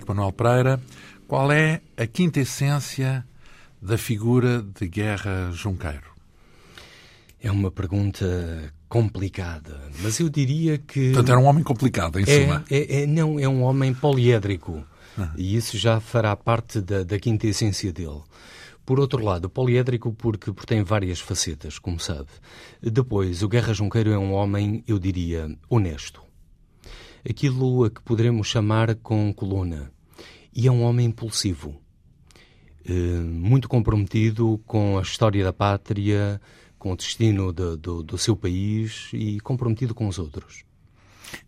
Henrique Manuel Pereira. Qual é a quinta essência da figura de Guerra Junqueiro? É uma pergunta complicada, mas eu diria que. Portanto, era um homem complicado, em é, suma. É, é, não, é um homem poliédrico. Ah. E isso já fará parte da, da quinta essência dele. Por outro lado, poliédrico porque, porque tem várias facetas, como sabe. Depois, o Guerra Junqueiro é um homem, eu diria, honesto. Aquilo a que poderemos chamar com coluna. E é um homem impulsivo. Eh, muito comprometido com a história da pátria, com o destino de, do, do seu país e comprometido com os outros.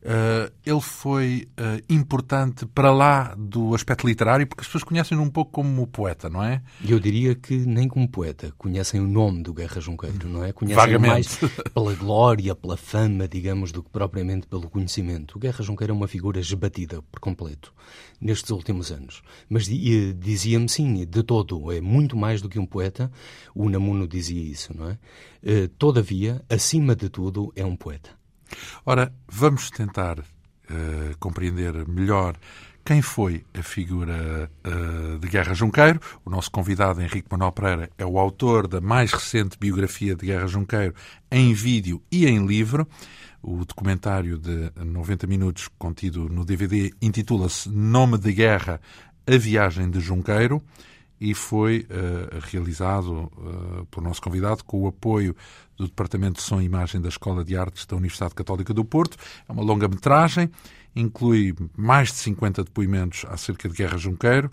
Uh, ele foi uh, importante para lá do aspecto literário, porque as pessoas conhecem-no um pouco como poeta, não é? Eu diria que nem como poeta. Conhecem o nome do Guerra Junqueiro, não é? Conhecem Vagamente. mais pela glória, pela fama, digamos, do que propriamente pelo conhecimento. O Guerra Junqueiro é uma figura esbatida por completo nestes últimos anos. Mas dizia-me sim, de todo, é muito mais do que um poeta. O Namuno dizia isso, não é? Todavia, acima de tudo, é um poeta. Ora, vamos tentar uh, compreender melhor quem foi a figura uh, de Guerra Junqueiro. O nosso convidado, Henrique Manuel Pereira, é o autor da mais recente biografia de Guerra Junqueiro em vídeo e em livro. O documentário de 90 minutos contido no DVD intitula-se Nome de Guerra, A Viagem de Junqueiro e foi uh, realizado uh, pelo nosso convidado com o apoio do Departamento de Som e Imagem da Escola de Artes da Universidade Católica do Porto. É uma longa-metragem, inclui mais de 50 depoimentos acerca de Guerra Junqueiro,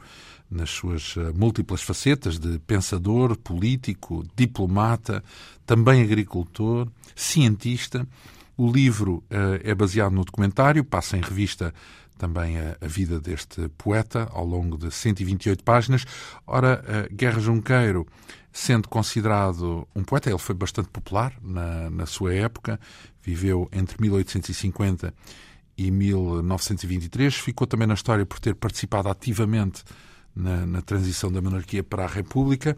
nas suas uh, múltiplas facetas de pensador, político, diplomata, também agricultor, cientista. O livro é baseado no documentário, passa em revista também a, a, vida deste poeta ao longo de 128 páginas. Ora, Guerra Junqueiro, sendo considerado um poeta, ele foi bastante popular na, na sua época, viveu entre 1850 e 1923, ficou também na história por ter participado ativamente na, na transição da monarquia para a República.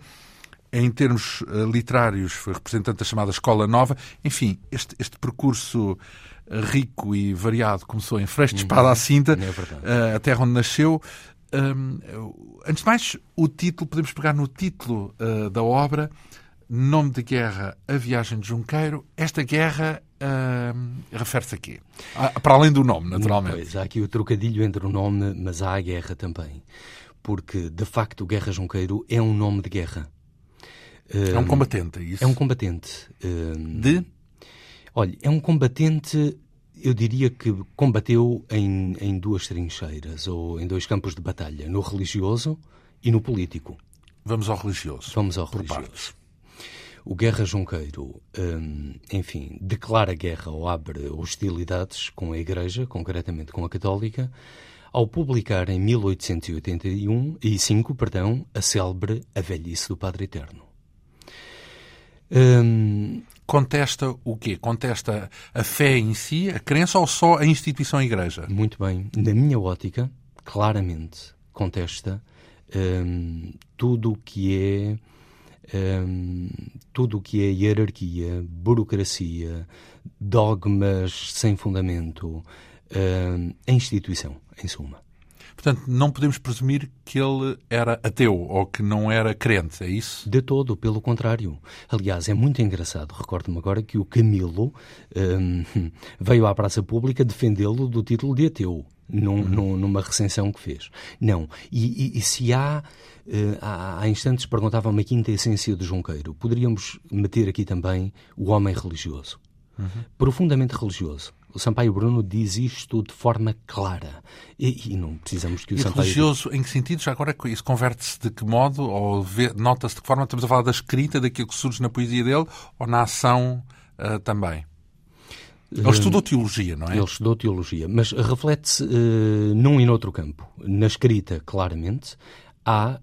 Em termos uh, literários, foi representante da chamada Escola Nova. Enfim, este, este percurso rico e variado, começou em Freixo de Espada à Cinta, é a terra onde nasceu. Um, antes de mais, o título, podemos pegar no título uh, da obra, Nome de Guerra, A Viagem de Junqueiro. Esta guerra uh, refere-se a quê? Para além do nome, naturalmente. Pois, há aqui o trocadilho entre o nome, mas há a guerra também. Porque, de facto, Guerra Junqueiro é um nome de guerra. É um combatente, é isso? É um combatente. de? Olha, é um combatente, eu diria que combateu em, em duas trincheiras, ou em dois campos de batalha, no religioso e no político. Vamos ao religioso. Vamos ao religioso. Partes. O Guerra Junqueiro, hum, enfim, declara guerra ou abre hostilidades com a Igreja, concretamente com a Católica, ao publicar em 1881 e 5, perdão, a célebre A Velhice do Padre Eterno. Hum, contesta o quê? Contesta a fé em si, a crença ou só a instituição a Igreja? Muito bem. Na minha ótica, claramente contesta hum, tudo o que é hum, tudo o que é hierarquia, burocracia, dogmas sem fundamento, hum, a instituição, em suma. Portanto, não podemos presumir que ele era ateu ou que não era crente, é isso? De todo, pelo contrário. Aliás, é muito engraçado. Recordo-me agora que o Camilo hum, veio à praça pública defendê-lo do título de ateu. Num, uhum. numa recensão que fez. Não. E, e, e se há, uh, há, há instantes perguntavam-me a quinta essência de Junqueiro, poderíamos meter aqui também o homem religioso. Uhum. Profundamente religioso o Sampaio Bruno diz isto de forma clara. E, e não precisamos que o e Sampaio... religioso, em que sentido? Já agora isso converte-se de que modo? Ou nota-se de que forma? Estamos a falar da escrita, daquilo que surge na poesia dele, ou na ação uh, também? Ele estudou teologia, não é? Ele estudou teologia, mas reflete-se uh, num e noutro campo. Na escrita, claramente, há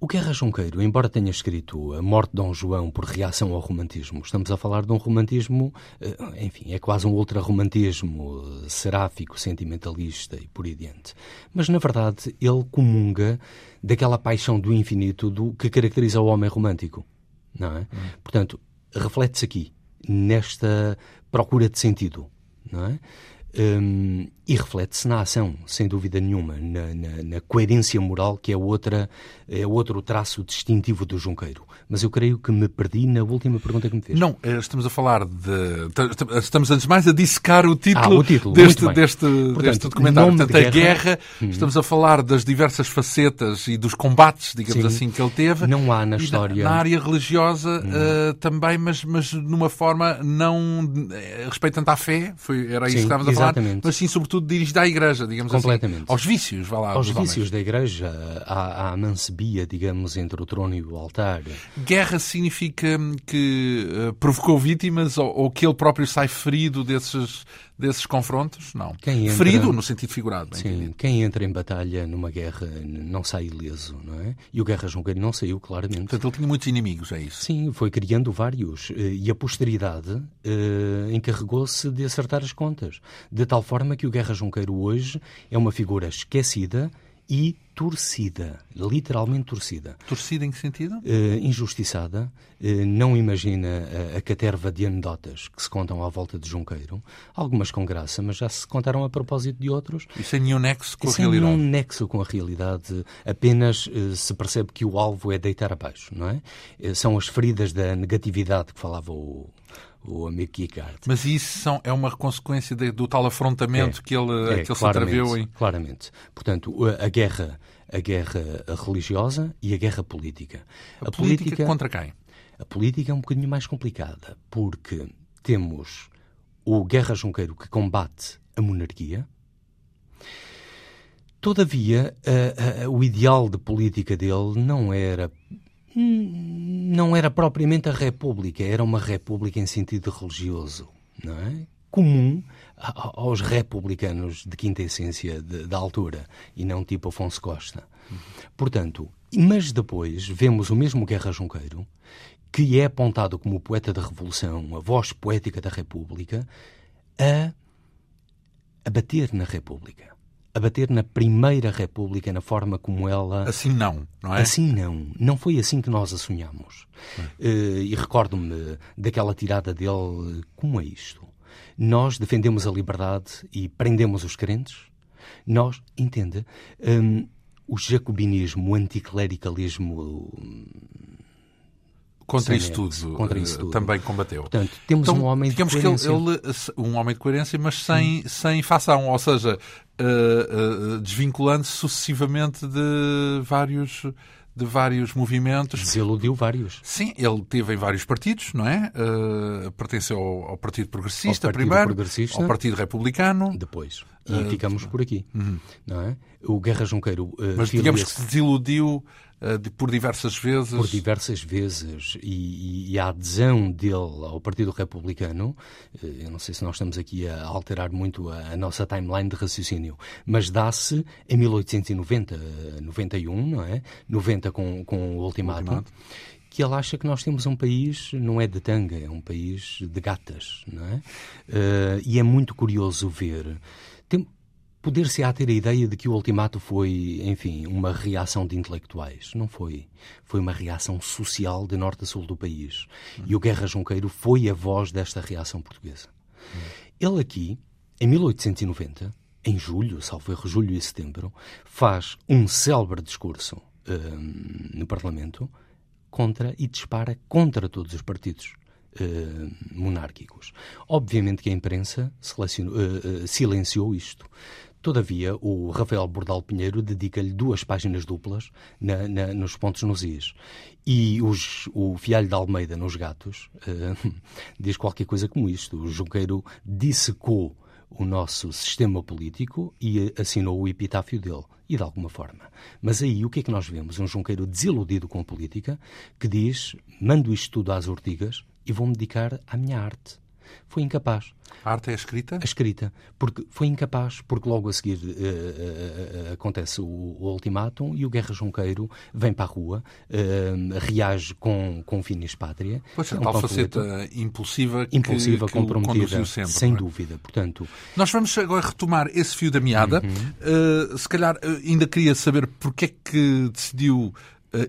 o Guerra Junqueiro, embora tenha escrito A Morte de Dom João por reação ao romantismo, estamos a falar de um romantismo, eh, enfim, é quase um ultra-romantismo seráfico, sentimentalista e por aí diante. Mas, na verdade, ele comunga daquela paixão do infinito do que caracteriza o homem romântico, não é? Hum. Portanto, reflete-se aqui, nesta procura de sentido, não é? Um, e reflete-se na ação, sem dúvida nenhuma, na, na, na, coerência moral, que é, outra, é outro traço distintivo do Junqueiro. Mas eu creio que me perdi na última pergunta que me fez. Não, eh, estamos a falar de. Estamos antes de mais a dissecar o título, ah, o título deste, deste, Portanto, deste documentário. Portanto, de a guerra, guerra hum. estamos a falar das diversas facetas e dos combates, digamos Sim. assim, que ele teve. Não há na história. Na, área religiosa hum. uh, também, mas, mas numa forma não eh, respeitando à fé, foi, era isso sim, que estávamos a falar, mas sim, sobretudo, dirigida à Igreja, digamos assim. Completamente. assim. Aos vícios, vá lá. Aos vícios homens. da Igreja, à, à mancebia, digamos, entre o trono e o altar. Guerra significa que uh, provocou vítimas ou, ou, que ele próprio sai ferido desses, desses confrontos? Não. Entra... Ferido no sentido figurado. Sim, entendido. quem entra em batalha numa guerra não sai ileso, não é? E o Guerra Junqueiro não saiu, claramente. Portanto, ele tinha muitos inimigos, é isso? Sim, foi criando vários. Eh, e a posteridade uh, encarregou-se de acertar as contas. De tal forma que o Guerra Junqueiro hoje é uma figura esquecida e torcida, literalmente torcida. Torcida em que sentido? Uh, injustiçada, uh, não imagina a, a, caterva de anedotas que se contam à volta de Junqueiro, algumas com graça, mas já se contaram a propósito de outros. E sem nenhum nexo com a sem realidade. Sem nenhum nexo com a realidade, apenas uh, se percebe que o alvo é deitar abaixo, não é? são as feridas da negatividade que falava o, o amigo Kikart. Mas isso são, é uma consequência de, do tal afrontamento é, que ele, é, que ele se atraveu em... Claramente. Portanto, a guerra, a guerra religiosa e a guerra política. A, a política, política contra quem? A política é um bocadinho mais complicada, porque temos o Guerra Junqueiro que combate a monarquia. Todavia, a, a, o ideal de política dele não era não era propriamente a República, era uma República em sentido religioso, não é? Comum aos republicanos de quinta essência da altura e não tipo Afonso Costa. Portanto, mas depois vemos o mesmo Guerra Junqueiro, que é apontado como o poeta da Revolução, a voz poética da República, a, a bater na República a bater na Primeira República na forma como ela. Assim não, não é? Assim não. Não foi assim que nós a sonhamos. Uh, e recordo-me daquela tirada dele: como é isto? Nós defendemos a liberdade e prendemos os crentes? Nós, entende? Um, o jacobinismo, o anticlericalismo contra isso tudo, contra isso tudo. também combateu. Portanto, temos então, um homem de digamos coerência. que ele, ele, um homem de coerência, mas sem, hum. sem fação, ou seja, uh, uh, desvinculando-se sucessivamente de vários de vários movimentos. Desiludiu vários. Sim, ele teve em vários partidos, não é? Uh, pertenceu ao, ao, Partido Progressista ao Partido primeiro, Progressista, ao Partido Republicano. Depois. E uh, ficamos por aqui, uhum. não é? O Guerra Junqueiro... Uh, Mas digamos que se desiludiu eh, por diversas vezes. Por diversas vezes. E, e, a adesão dele ao Partido Republicano, eh, eu não sei se nós estamos aqui a alterar muito a, a nossa timeline de raciocínio, mas dá-se em 1890, 91, não é? 90 com, com o ultimato. que ele acha que nós temos um país, não é de tanga, é um país de gatas, não é? Uh, e é muito curioso ver. Poder-se-á ter a ideia de que o ultimato foi, enfim, uma reação de intelectuais. Não foi. Foi uma reação social de norte a sul do país. Hum. E o Guerra Junqueiro foi a voz desta reação portuguesa. Hum. Ele aqui, em 1890, em julho, salvo erro, julho e setembro, faz um célebre discurso hum, no Parlamento contra e dispara contra todos os partidos Uh, monárquicos. Obviamente que a imprensa uh, silenciou isto. Todavia, o Rafael Bordal Pinheiro dedica-lhe duas páginas duplas na, na, nos pontos nos is. E os, o Fialho de Almeida, nos Gatos, uh, diz qualquer coisa como isto. O Junqueiro dissecou o nosso sistema político e assinou o epitáfio dele. E de alguma forma. Mas aí o que é que nós vemos? Um Junqueiro desiludido com a política que diz: mando isto tudo às ortigas e vou-me dedicar à minha arte foi incapaz. A arte é a escrita? A escrita. Porque foi incapaz, porque logo a seguir uh, uh, uh, acontece o, o ultimátum e o Guerra Junqueiro vem para a rua, reage com, com finis pátria. Pois é, um tal faceta impulsiva que, impulsiva, que comprometida, sempre, sem é? dúvida. Portanto, Nós vamos agora retomar esse fio da meada. Uhum. se calhar ainda queria saber porque é que decidiu uh,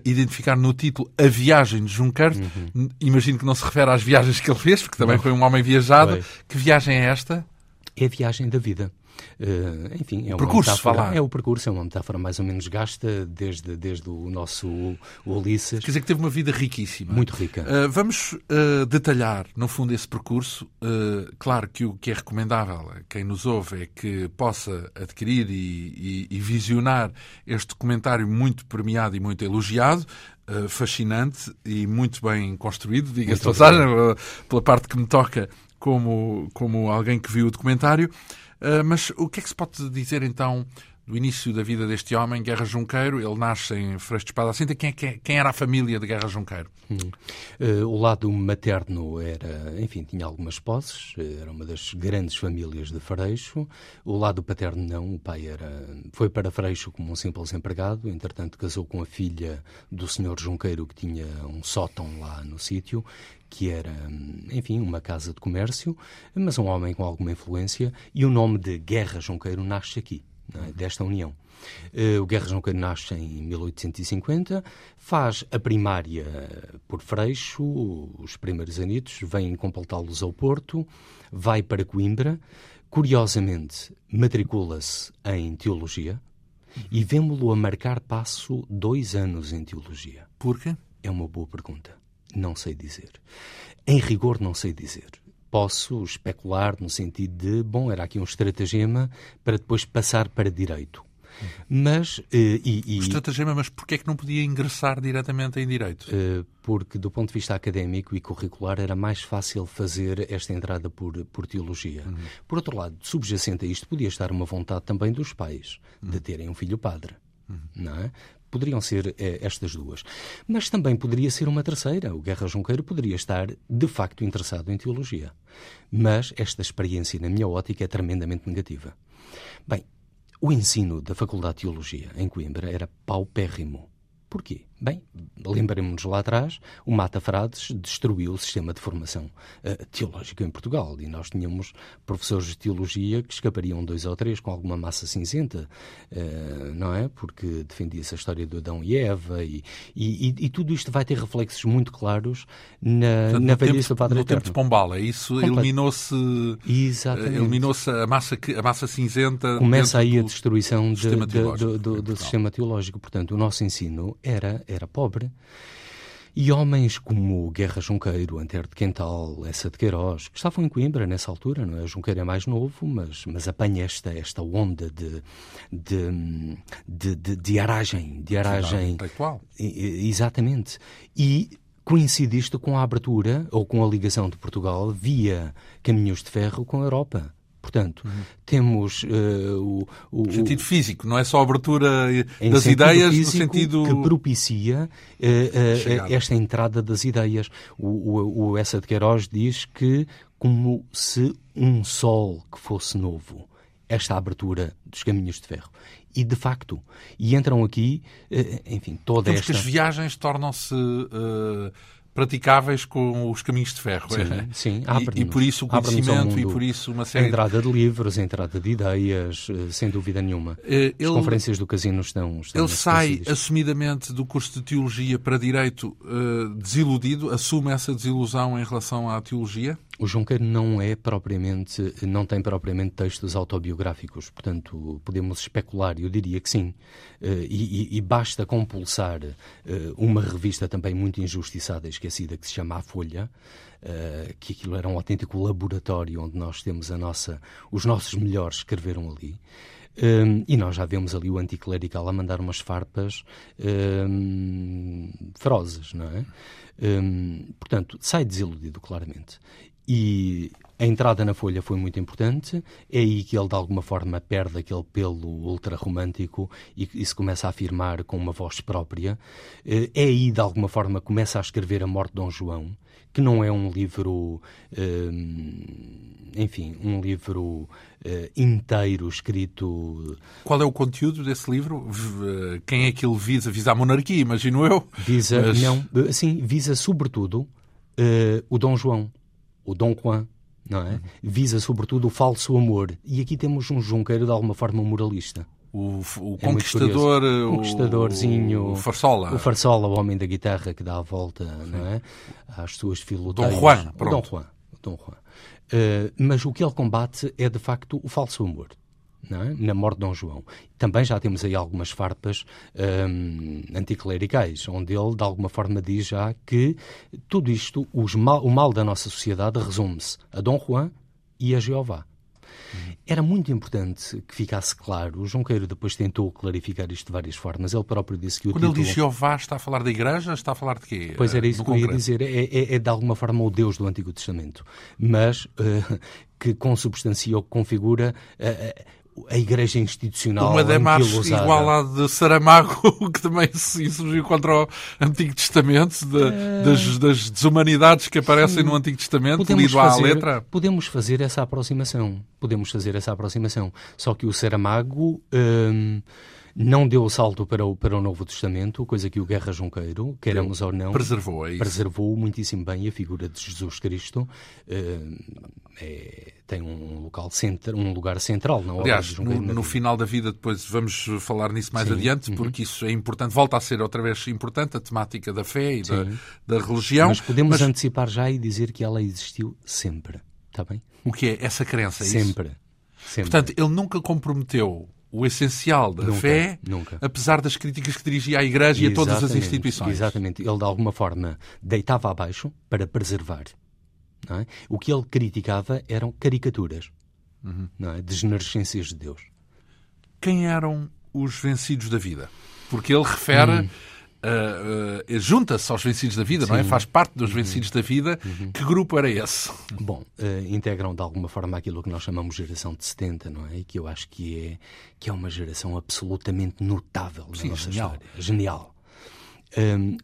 identificar no título A Viagem de Juncker. Uhum. Imagino que não se refere às viagens que ele fez, porque também não. foi um homem viajado. Foi. Que viagem é esta? É a viagem da vida. Uh, enfim, é o percurso, metáfora, falar. É o percurso, é uma metáfora mais ou menos gasta desde, desde o nosso Ulisses. Quer dizer que teve uma vida riquíssima. Muito rica. Uh, vamos uh, detalhar, no fundo, esse percurso. claro que o que é recomendável a quem nos ouve é que possa adquirir e, e, e visionar este documentário muito premiado e muito elogiado. Fascinante e muito bem construído, diga-se passagem, pela parte que me toca como, como alguém que viu o documentário. Uh, mas o que é que se pode dizer então do início da vida deste homem, Guerra Junqueiro? Ele nasce em Freixo de Espada Cinta. Quem, é, quem era a família de Guerra Junqueiro? Hum. Uh, o lado materno era, enfim, tinha algumas posses, era uma das grandes famílias de Freixo. O lado paterno não, o pai era, foi para Freixo como um simples empregado, entretanto casou com a filha do senhor Junqueiro que tinha um sótão lá no sítio que era, enfim, uma casa de comércio, mas um homem com alguma influência, e o nome de Guerra Junqueiro nasce aqui, é? desta união. Uh, o Guerra Junqueiro nasce em 1850, faz a primária por Freixo, os primeiros anitos, vem completá-los ao Porto, vai para Coimbra, curiosamente matricula-se em Teologia e vemos-lo a marcar passo dois anos em Teologia. Por quê? É uma boa pergunta. Não sei dizer. Em rigor, não sei dizer. Posso especular no sentido de, bom, era aqui um estratagema para depois passar para direito. Mas. Uh, e, e, estratagema, mas porquê é que não podia ingressar diretamente em direito? Uh, porque, do ponto de vista académico e curricular, era mais fácil fazer esta entrada por, por teologia. Uhum. Por outro lado, subjacente a isto, podia estar uma vontade também dos pais uhum. de terem um filho padre. Uhum. Não é? Poderiam ser eh, estas duas. Mas também poderia ser uma terceira. O Guerra Junqueiro poderia estar, de facto, interessado em teologia. Mas esta experiência, na minha ótica, é tremendamente negativa. Bem, o ensino da Faculdade de Teologia em Coimbra era paupérrimo. Porquê? Bem, lembremos-nos lá atrás, o Mata Frades destruiu o sistema de formação uh, teológica em Portugal e nós tínhamos professores de teologia que escapariam dois ou três com alguma massa cinzenta, uh, não é? Porque defendia-se a história do Adão e Eva e, e, e, tudo isto vai ter reflexos muito claros na, Portanto, na velhice do Padre No Eterno. tempo de Pombala, isso eliminou-se eliminou a massa, a massa cinzenta. Começa aí a destruição de, sistema de, do, do, do sistema teológico. Portanto, o nosso ensino era era pobre. E homens como Guerra Junqueiro, Antero de Quental, Essa de Queiroz, que estavam em Coimbra nessa altura, não é? Junqueiro é mais novo, mas, mas apanha esta, esta onda de, de, de, de, de aragem. De aragem. Exatamente. E coincide isto com a abertura, ou com a ligação de Portugal via caminhos de ferro com a Europa. Portanto, uhum. temos uh, o, o, sentido físico, não é só a abertura das ideias no sentido que propicia uh, uh, esta entrada das ideias. O, o, Essa de Queiroz diz que como se um sol que fosse novo, esta abertura dos caminhos de ferro. E de facto, e entram aqui, enfim, toda Temos esta. que as viagens tornam-se praticáveis com os caminhos de ferro. Sim, é? sim e, e, por isso o conhecimento e por isso uma série... A entrada de livros, a entrada de ideias, eh, sem dúvida nenhuma. Eh, ele, As conferências do casino estão... estão ele sai assumidamente do curso de Teologia para Direito uh, desiludido, assume essa desilusão em relação à Teologia? O Junqueiro não é propriamente, não tem propriamente textos autobiográficos, portanto podemos especular, eu diria que sim, uh, e, e, basta compulsar uh, uma revista também muito injustiçada e esquecida que se chama A Folha, uh, que aquilo era um autêntico laboratório onde nós temos a nossa, os nossos melhores escreveram ali. Um, e nós já vemos ali o anticlerical a mandar umas farpas um, ferozes, não é? Um, portanto, sai desiludido, claramente. E a entrada na Folha foi muito importante. É aí que ele, de alguma forma, perde aquele pelo ultra-romântico e, e, se começa a afirmar com uma voz própria. Eh, é aí, de alguma forma, começa a escrever A Morte de Dom João, que não é um livro. Eh, enfim, um livro eh, inteiro escrito. Qual é o conteúdo desse livro? Quem é que ele visa? Visa a monarquia, imagino eu. Visa, mas... não, sim, visa sobretudo o Dom João o Dom Juan, não é? Visa sobretudo o falso amor. E aqui temos um Junqueiro de alguma forma moralista. O, o é conquistador, o conquistadorzinho, o Farsola. O Farsola, o homem da guitarra que dá a volta, Sim. não é? Às suas filoteias. Dom Juan, pronto. Dom Juan. Dom Juan. Uh, mas o que ele combate é de facto o falso amor. É? na morte de Dom João. Também já temos aí algumas farpas hum, anticlericais, onde ele, de alguma forma, diz já que tudo isto, mal, o mal da nossa sociedade, resume-se a Dom Juan e a Jeová. Era muito importante que ficasse claro. O Junqueiro depois tentou clarificar isto de várias formas. Ele próprio disse que o Quando título... ele diz Jeová, está a falar da Igreja? Está a falar de quê? Pois era isso que eu ia dizer. É, é, é, de alguma forma o Deus do Antigo Testamento. Mas uh, que consubstancia ou configura... Uh, a igreja institucional uma demarche igual à de Saramago que também surgiu contra o Antigo Testamento de, uh, das, das, desumanidades que aparecem sim, no Antigo Testamento lido fazer, à letra. podemos fazer essa aproximação. Podemos fazer essa aproximação. Só que o Saramago hum, não deu o salto para o, para o Novo Testamento, coisa que o Guerra Junqueiro, queremos ou não, preservou, é preservou muitíssimo bem a figura de Jesus Cristo. Uh, é, tem um, local centra, um lugar central na obra Aliás, no, no final da vida, depois vamos falar nisso mais Sim. adiante, uhum. porque isso é importante, volta a ser outra vez importante, a temática da fé e da, da, religião. Mas podemos mas... antecipar já e dizer que ela existiu sempre, está bem? O que é essa crença? É sempre. Isso? sempre. Portanto, ele nunca comprometeu o essencial da nunca, fé, nunca. apesar das críticas que dirigia à Igreja e a todas as instituições. Exatamente. Ele, de alguma forma, deitava abaixo para preservar. É? O que ele criticava eram caricaturas, uhum. não é? desnerescências de Deus. Quem eram os vencidos da vida? Porque ele refere... Hum uh, uh, junta-se aos vencidos da vida, Sim. não é? Faz parte dos uhum. vencidos da vida. Uhum. Que grupo era esse? Bom, uh, integram de alguma forma aquilo que nós chamamos de geração de 70, não é? E que eu acho que é, que é uma geração absolutamente notável na Sim, nossa genial. história. Genial. Um,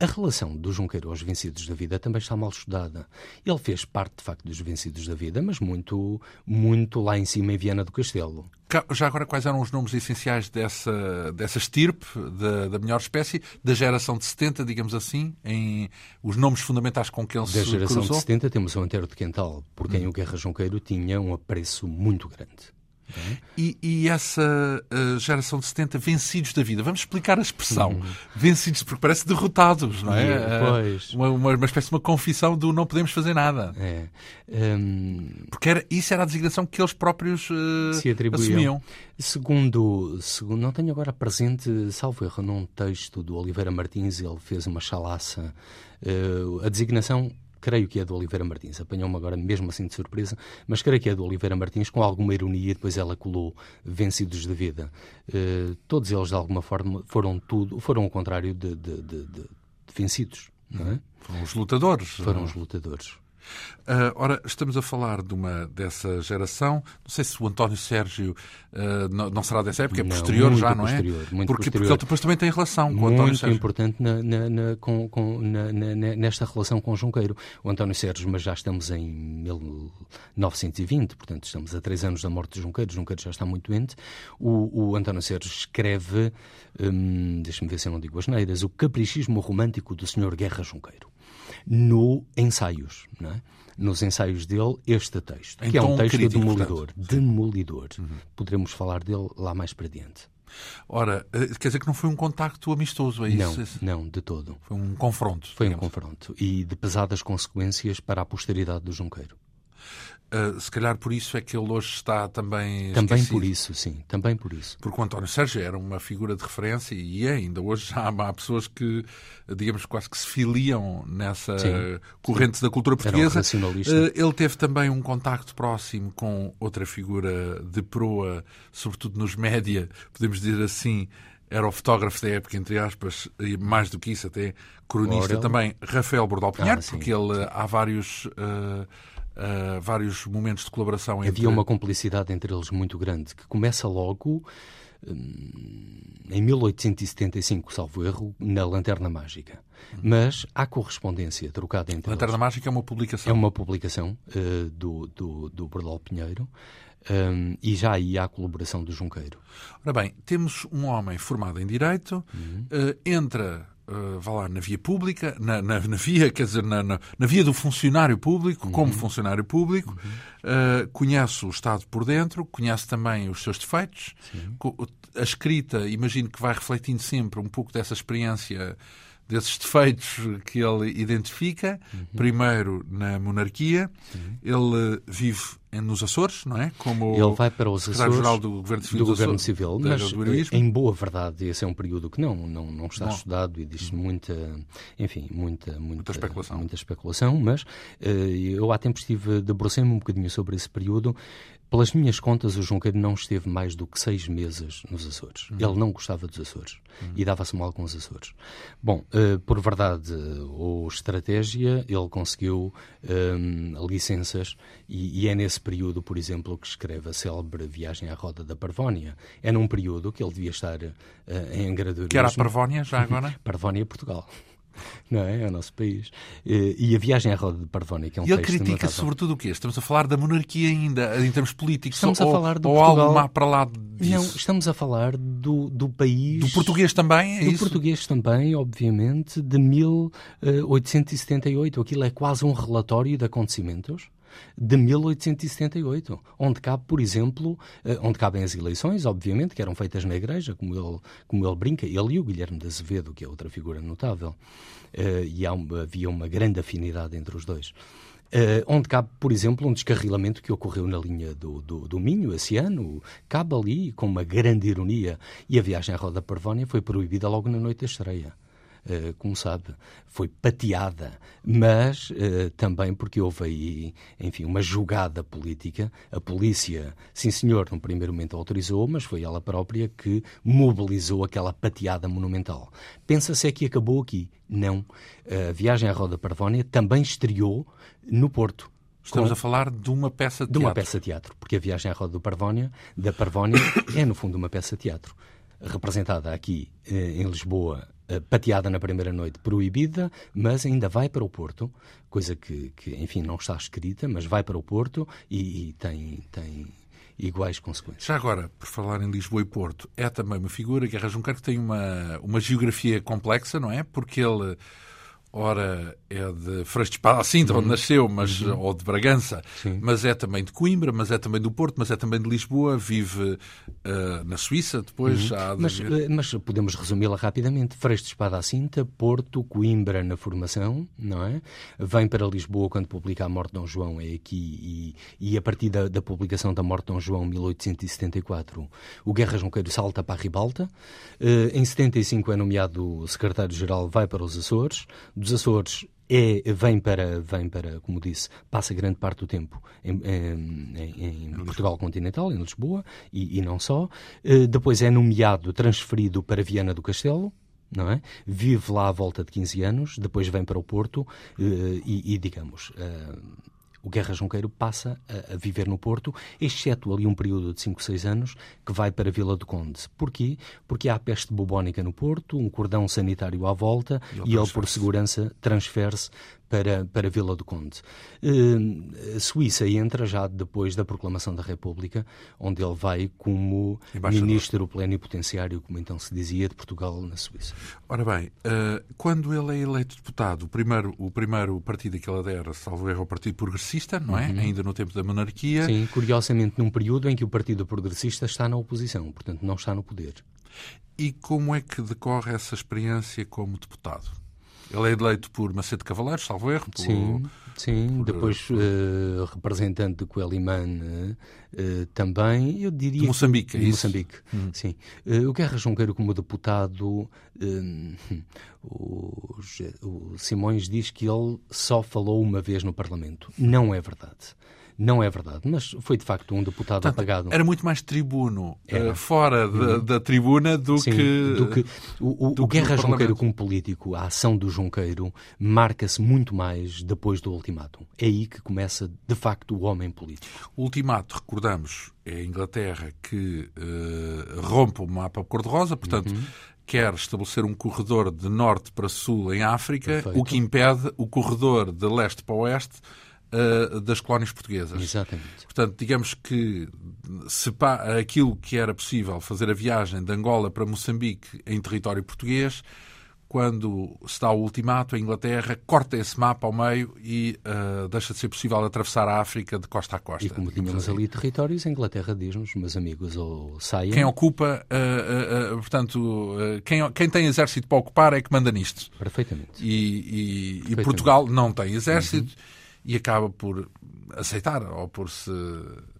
a relação do Junqueiro aos vencidos da vida também está mal estudada. Ele fez parte, de facto, dos vencidos da vida, mas muito, muito lá em cima em Viana do Castelo. Já agora, quais eram os nomes essenciais dessa, dessa estirpe, da, da melhor espécie, da geração de 70, digamos assim, em os nomes fundamentais com que ele da se Da geração cruzou? de 70 temos o Antero de Quental, por quem hum. o Guerra Junqueiro tinha um apreço muito grande. E, e, essa uh, geração de 70 vencidos da vida, vamos explicar a expressão. Uhum. Vencidos, porque parece derrotados, não é? pois. Uma, uma, uma, espécie de uma confissão do não podemos fazer nada. É. Um... Porque era, isso era a designação que eles próprios uh, Se atribuíam. assumiam. Segundo, segundo, não tenho agora presente, salvo erro, num texto do Oliveira Martins, ele fez uma chalaça. Uh, a designação creio que é do Oliveira Martins, apanhou-me agora mesmo assim de surpresa, mas creio que é do Oliveira Martins, com alguma ironia, depois ela colou Vencidos de Vida. Uh, todos eles, de alguma forma, foram tudo, foram o contrário de, de, de, de vencidos. Não é? Foram os lutadores. Foram os lutadores. Uh, ora, estamos a falar de uma dessa geração. Não sei se o António Sérgio uh, não, não, será dessa época, é posterior já, não é? Porque, posterior. porque ele depois também tem relação com muito o António Sérgio. Muito importante na, na, na, com, com, nesta relação com o Junqueiro. O António Sérgio, mas já estamos em 1920, portanto estamos a três anos da morte de Junqueiro. Junqueiro já está muito doente. O, o António Sérgio escreve, hum, deixa-me ver se eu não digo as neiras, o caprichismo romântico do Sr. Guerra Junqueiro no ensaios, é? nos ensaios dele, este texto, que é um texto crítico, demolidor. Portanto. Demolidor. Uhum. Poderemos falar dele lá mais para diante. Ora, eh, quer dizer que não foi um contacto amistoso, é isso? Não, não, de todo. Foi um confronto. Foi digamos. um confronto. E de pesadas consequências para a posteridade do Junqueiro. Uh, se calhar por isso é que ele hoje está também Também esquecido. por isso, sim, também por isso. Porque o António Sérgio era uma figura de referência e é, ainda hoje já há, pessoas que, digamos, quase que se filiam nessa sim, corrente sim. da cultura portuguesa. Um uh, ele teve também um contacto próximo com outra figura de proa, sobretudo nos média, podemos dizer assim, era o fotógrafo da época, entre aspas, e mais do que isso, até cronista também, Rafael Bordal Pinheiro, ah, porque ele há vários. Uh, uh, vários momentos de colaboração. Entre... Havia uma cumplicidade entre eles muito grande, que começa logo hum, em 1875, salvo erro, na Lanterna Mágica. Uhum. Mas há correspondência trocada entre Lanterna eles. Mágica é uma publicação? É uma publicação uh, do, do, do Bordal Pinheiro. Um, e já aí há a colaboração do Junqueiro. Ora bem, temos um homem formado em Direito, uhum. uh, entra uh, vá lá, na via pública, na, na, na via, quer dizer, na, na, na, via do funcionário público, uhum. como funcionário público, uhum. uh, conhece o Estado por dentro, conhece também os seus defeitos. Sim. A escrita, imagino que vai refletindo sempre um pouco dessa experiência desses defeitos que ele identifica, uhum. primeiro na monarquia. Ele vive nos Açores, não é? Como ele vai para os secretário-geral do Governo Civil, do governo civil mas em boa verdade esse é um período que não não, não está estudado e diz muita, enfim, muita, muita, muita especulação. Muita especulação, mas uh, eu há tempos estive debrucei-me um bocadinho sobre esse período pelas minhas contas, o Junqueiro não esteve mais do que seis meses nos Açores. Uhum. Ele não gostava dos Açores uhum. e dava-se mal com os Açores. Bom, uh, por verdade ou estratégia, ele conseguiu um, licenças e, e, é nesse período, por exemplo, que escreve a célebre Viagem à Roda da Parvónia. É num período que ele devia estar uh, em engradurismo. Que era a Parvónia, já agora? Parvónia, Portugal não é? É o nosso país. E a viagem à roda de Parvónia, que é um E ele critica sobretudo o quê? Estamos a falar da monarquia ainda, em termos políticos, estamos ou, a falar do ou Portugal... algo má para lá disso? Não, estamos a falar do, do país... Do português também, é Do isso? português também, obviamente, de 1878. Aquilo é quase um relatório de acontecimentos de 1878, onde cabe, por exemplo, eh, onde cabem as eleições, obviamente, que eram feitas na Igreja, como ele, como ele brinca, ele e o Guilherme de Azevedo, que é outra figura notável, eh, e havia uma grande afinidade entre os dois. Uh, onde cabe, por exemplo, um descarrilamento que ocorreu na linha do, do, do, Minho esse ano, cabe ali com uma grande ironia. E a viagem à Roda Parvónia foi proibida logo na noite da estreia. Eh, como sabe, foi pateada, mas uh, também porque houve aí, enfim, uma jogada política. A polícia, sim senhor, no primeiro momento autorizou, mas foi ela própria que mobilizou aquela pateada monumental. Pensa-se é que acabou aqui. Não. A viagem à Roda Parvónia também estreou no Porto. Estamos a falar de uma peça de, de teatro. De uma peça de teatro, porque a viagem à Roda do Parvónia, da Parvónia é, no fundo, uma peça de teatro. Representada aqui eh, em Lisboa eh, pateada na primeira noite, proibida, mas ainda vai para o Porto, coisa que, que enfim, não está escrita, mas vai para o Porto e, e tem, tem iguais consequências. Já agora, por falar em Lisboa e Porto, é também uma figura, Guerra Junqueiro, que tem uma, uma geografia complexa, não é? Porque ele ora é de Freixo de Espada, assim, de onde uhum. nasceu, mas, uhum. ou de Bragança, Sim. mas é também de Coimbra, mas é também do Porto, mas é também de Lisboa, vive uh, na Suíça, depois uhum. mas, de... Eh, mas, podemos resumi-la rapidamente. Freixo de Espada à Cinta, Porto, Coimbra na formação, não é? Vem para Lisboa quando publica A Morte de Dom João, é aqui, e, e a partir da, da, publicação da Morte de Dom João, 1874, o Guerra Junqueiro salta para a Ribalta. Uh, em 75 é nomeado secretário-geral, vai para os Açores. Dos Açores é, vem, para, vem para, como disse, passa grande parte do tempo em, em, em Portugal continental, em Lisboa, e, e não só. Uh, depois é nomeado, transferido para Viana do Castelo, não é? Vive lá à volta de 15 anos, depois vem para o Porto uh, e, e, digamos, uh, o Guerra Junqueiro passa a, a, viver no Porto, exceto ali um período de 5, 6 anos, que vai para Vila do Conde. Porquê? Porque há a peste bubónica no Porto, um cordão sanitário à volta, e, e ele, por segurança, transfere-se para, para Vila do Conde. Uh, a Suíça entra já depois da proclamação da República, onde ele vai como ministro plenipotenciário, como então se dizia, de Portugal na Suíça. Ora bem, uh, quando ele é eleito deputado, o primeiro, o primeiro partido que ele adera, salvo erro, é o Partido Progressista, não é? Uhum. Ainda no tempo da monarquia. Sim, curiosamente num período em que o Partido Progressista está na oposição, portanto não está no poder. E como é que decorre essa experiência como deputado? Ele é eleito por Macedo Cavaleiros, salvo erro. Por, sim, sim. Por, depois. Uh, representante de Coeliman uh, também, eu diria... De Moçambique, é isso? Moçambique, hum. sim. Uh, o Guerra Junqueiro como deputado, o, o Simões diz que ele só falou uma vez no Parlamento. Não é verdade. Não é verdade, mas foi de facto um deputado Portanto, apagado. Era muito mais tribuno uh, fora da, uhum. da, tribuna do Sim, que. Do que o, o, do o Guerra Junqueiro como político, a ação do Junqueiro, marca-se muito mais depois do ultimato. É aí que começa de facto o homem político. O ultimato, recordamos, é a Inglaterra que uh, rompe o mapa cor-de-rosa, portanto. Uhum quer estabelecer um corredor de norte para sul em África, Perfeito. o que impede o corredor de leste para oeste uh, das colónias portuguesas. Exatamente. Portanto, digamos que se aquilo que era possível fazer a viagem de Angola para Moçambique em território português, quando se dá o ultimato, a Inglaterra corta esse mapa ao meio e uh, deixa de ser possível atravessar a África de costa a costa. E como tínhamos assim. ali territórios, a Inglaterra diz-nos, meus amigos, ou saiam... Quem ocupa, uh, uh, portanto, quem, quem tem exército para ocupar é que manda nisto. Perfeitamente. E, e, Perfeitamente. e Portugal não tem exército. Uhum e acaba por aceitar ou por se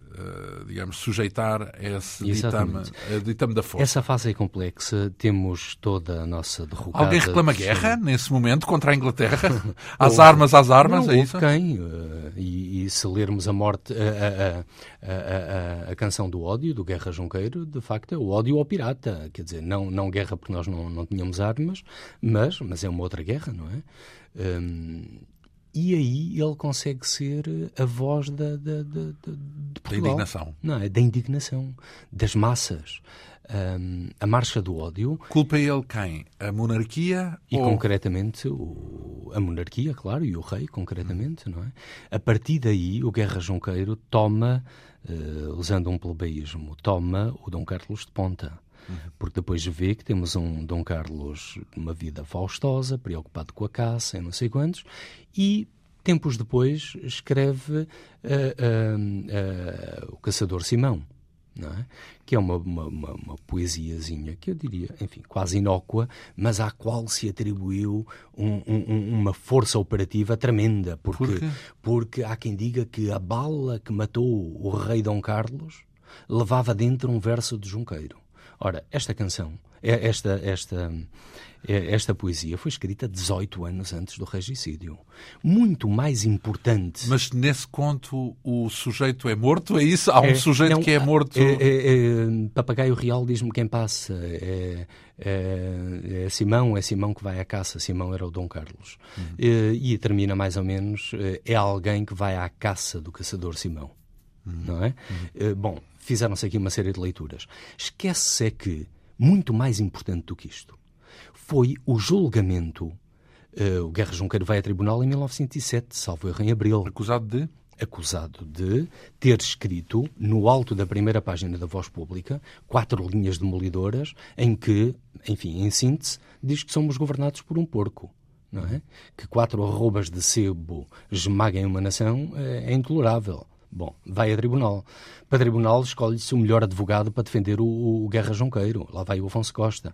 Uh, digamos, sujeitar a esse ditame, ditame, da força. Essa fase é complexa, temos toda a nossa derrocada... Alguém reclama guerra nesse momento contra a Inglaterra? às armas, às armas, não, é isso? quem? Uh, e, e, se lermos a morte, a, a, a, a, canção do ódio, do Guerra Junqueiro, de facto é o ódio ao pirata. Quer dizer, não, não guerra porque nós não, não tínhamos armas, mas, mas é uma outra guerra, não é? Um, e aí ele consegue ser a voz da, da, da. Da indignação. Não, é da indignação, das massas. Um, a marcha do ódio. Culpa ele quem? A monarquia? E ou... concretamente o, a monarquia, claro, e o rei, concretamente, não é? A partir daí, o Guerra Junqueiro toma, uh, usando um plebeísmo, toma o Dom Carlos de Ponta. Porque depois vê que temos um Dom Carlos uma vida faustosa, preocupado com a caça e não sei quantos, e tempos depois escreve uh, uh, uh, O Caçador Simão. É? que é uma, uma, uma, uma, poesiazinha que eu diria, enfim, quase inócua, mas à qual se atribuiu um, um, uma força operativa tremenda, porque, Por porque há quem diga que a bala que matou o rei Dom Carlos levava dentro um verso de Junqueiro. Ora, esta canção, é, esta, esta, é, esta poesia foi escrita 18 anos antes do regicídio. Muito mais importante. Mas nesse conto o sujeito é morto? É isso? Há um é, sujeito não, que é morto? É, é, é Papagaio Real diz-me quem passa. É, Simão, é Simão que vai à caça. Simão era o Dom Carlos. Uhum. E, e termina mais ou menos: é alguém que vai à caça do caçador Simão. Uhum. Não é? Uhum. Bom, fizeram-se aqui uma série de leituras. Esquece-se é que, muito mais importante do que isto, foi o julgamento. Uh, o Guerra Junqueiro vai a tribunal em 1907, salvo erro em abril. Acusado de? Acusado de ter escrito, no alto da primeira página da Voz Pública, quatro linhas demolidoras em que, enfim, em síntese, diz que somos governados por um porco. Não é? Que quatro arrobas de sebo esmaguem uma nação é, é intolerável. Bom, vai a tribunal. Para tribunal escolhe-se o melhor advogado para defender o, o, Guerra Junqueiro. Lá vai o Afonso Costa.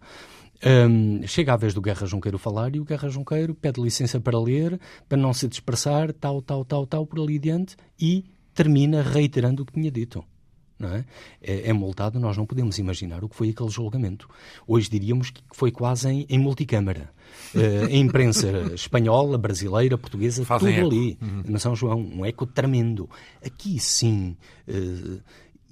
Um, chega a vez do Guerra Junqueiro falar e o Guerra Junqueiro pede licença para ler, para não se dispersar, tal, tal, tal, tal, por ali adiante, e termina reiterando o que tinha dito. É? É, é multado, nós não podemos imaginar o que foi aquele julgamento. Hoje diríamos que foi quase em, em multicâmara. Uh, a imprensa espanhola, brasileira, portuguesa, Fazem tudo eco. ali, uhum. na São João. Um eco tremendo. Aqui sim. Uh,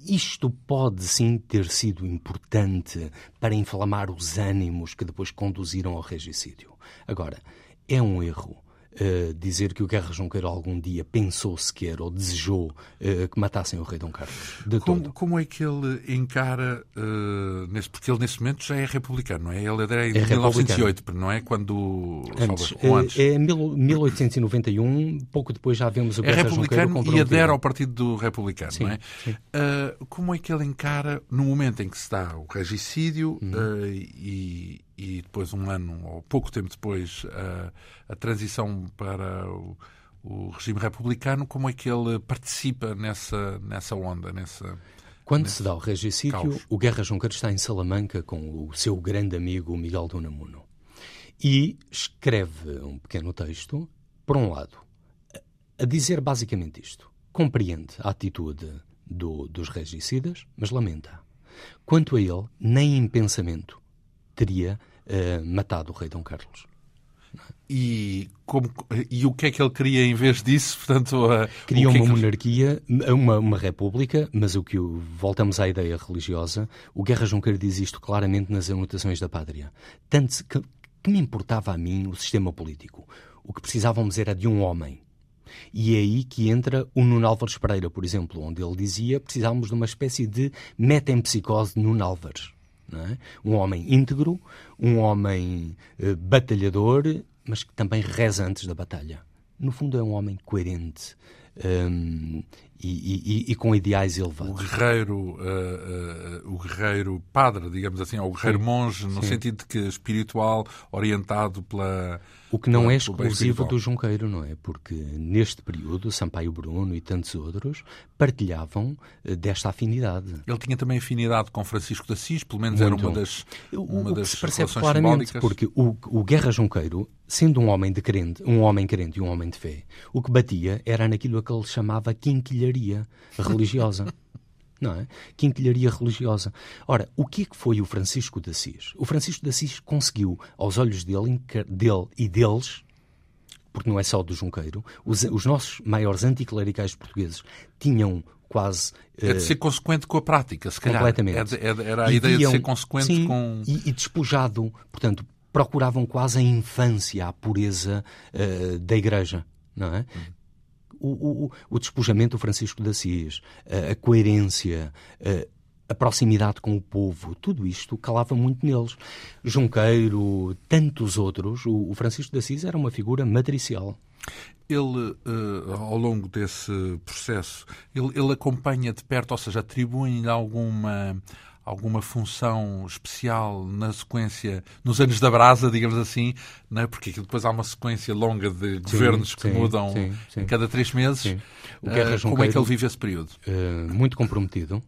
isto pode sim ter sido importante para inflamar os ânimos que depois conduziram ao regicídio. Agora, é um erro uh, dizer que o Guerra Junqueiro algum dia pensou sequer ou desejou uh, que matassem o rei Dom Carlos. De como, todo. como é que ele encara, uh, nesse, porque ele nesse momento já é republicano, não é? Ele era em é 1908, não é? Quando... Antes. antes. É, é 1891, pouco depois já vemos o é Guerra é republicano e adere ao Partido do Republicano, sim, não é? como é que ele encara, no momento em que se dá o regicídio hum. e e depois, um ano ou pouco tempo depois, a, a transição para o, o, regime republicano, como é que ele participa nessa, nessa onda, nessa. Quando se dá o regicídio, caos. o Guerra Junqueiro está em Salamanca com o seu grande amigo Miguel de Unamuno e escreve um pequeno texto, por um lado, a dizer basicamente isto. Compreende a atitude do, dos regicidas, mas lamenta. Quanto a ele, nem em pensamento teria uh, matado o rei Dom Carlos. E, como, e o que é que ele queria em vez disso? Portanto, uh, queria uma é que... monarquia, uma, uma república, mas o que o, voltamos à ideia religiosa, o Guerra Junqueiro diz isto claramente nas anotações da pátria. Tanto que, que me importava a mim o sistema político. O que precisávamos era de um homem. E é aí que entra o Nuno Álvares Pereira, por exemplo, onde ele dizia precisávamos de uma espécie de metempsicose de Nuno Álvares. É? Um homem íntegro, um homem uh, batalhador, mas que também reza antes da batalha. No fundo, é um homem coerente, um, e, e, e, com ideais elevados. O guerreiro, uh, uh, o guerreiro padre, digamos assim, ou o guerreiro Sim. monge, no Sim. sentido de que espiritual, orientado pela. O que não é exclusivo do Junqueiro, não é? Porque neste período, Sampaio Bruno e tantos outros partilhavam uh, desta afinidade. Ele tinha também afinidade com Francisco de Assis, pelo menos Muito. era uma das. Uma o das se percebe claramente, simbólicas. porque o, o Guerra Junqueiro sendo um homem de crente, um homem crente e um homem de fé, o que batia era naquilo que ele chamava quinquilharia religiosa. Não é? Quinquilharia religiosa. Ora, o que é que foi o Francisco de Assis? O Francisco de Assis conseguiu, aos olhos dele, dele e deles, porque não é só do Junqueiro, os, os nossos maiores anticlericais portugueses tinham quase. É de ser consequente com a prática, se calhar. Completamente. É de, é, era a e ideia de ser consequente sim, com. E, e despojado, portanto, procuravam quase a infância, a pureza uh, da Igreja, não é? O, o, o, despojamento do Francisco de Assis, uh, a coerência, uh, a proximidade com o povo, tudo isto calava muito neles. Junqueiro, tantos outros, o, o Francisco de Assis era uma figura matricial. Ele, ao longo desse processo, ele, ele acompanha de perto, ou seja, atribui-lhe alguma alguma função especial na sequência, nos anos da brasa, digamos assim, não é? porque depois há uma sequência longa de governos sim, que sim, mudam sim, em cada três meses. Uh, como é que ele vive esse período? Uh, muito comprometido.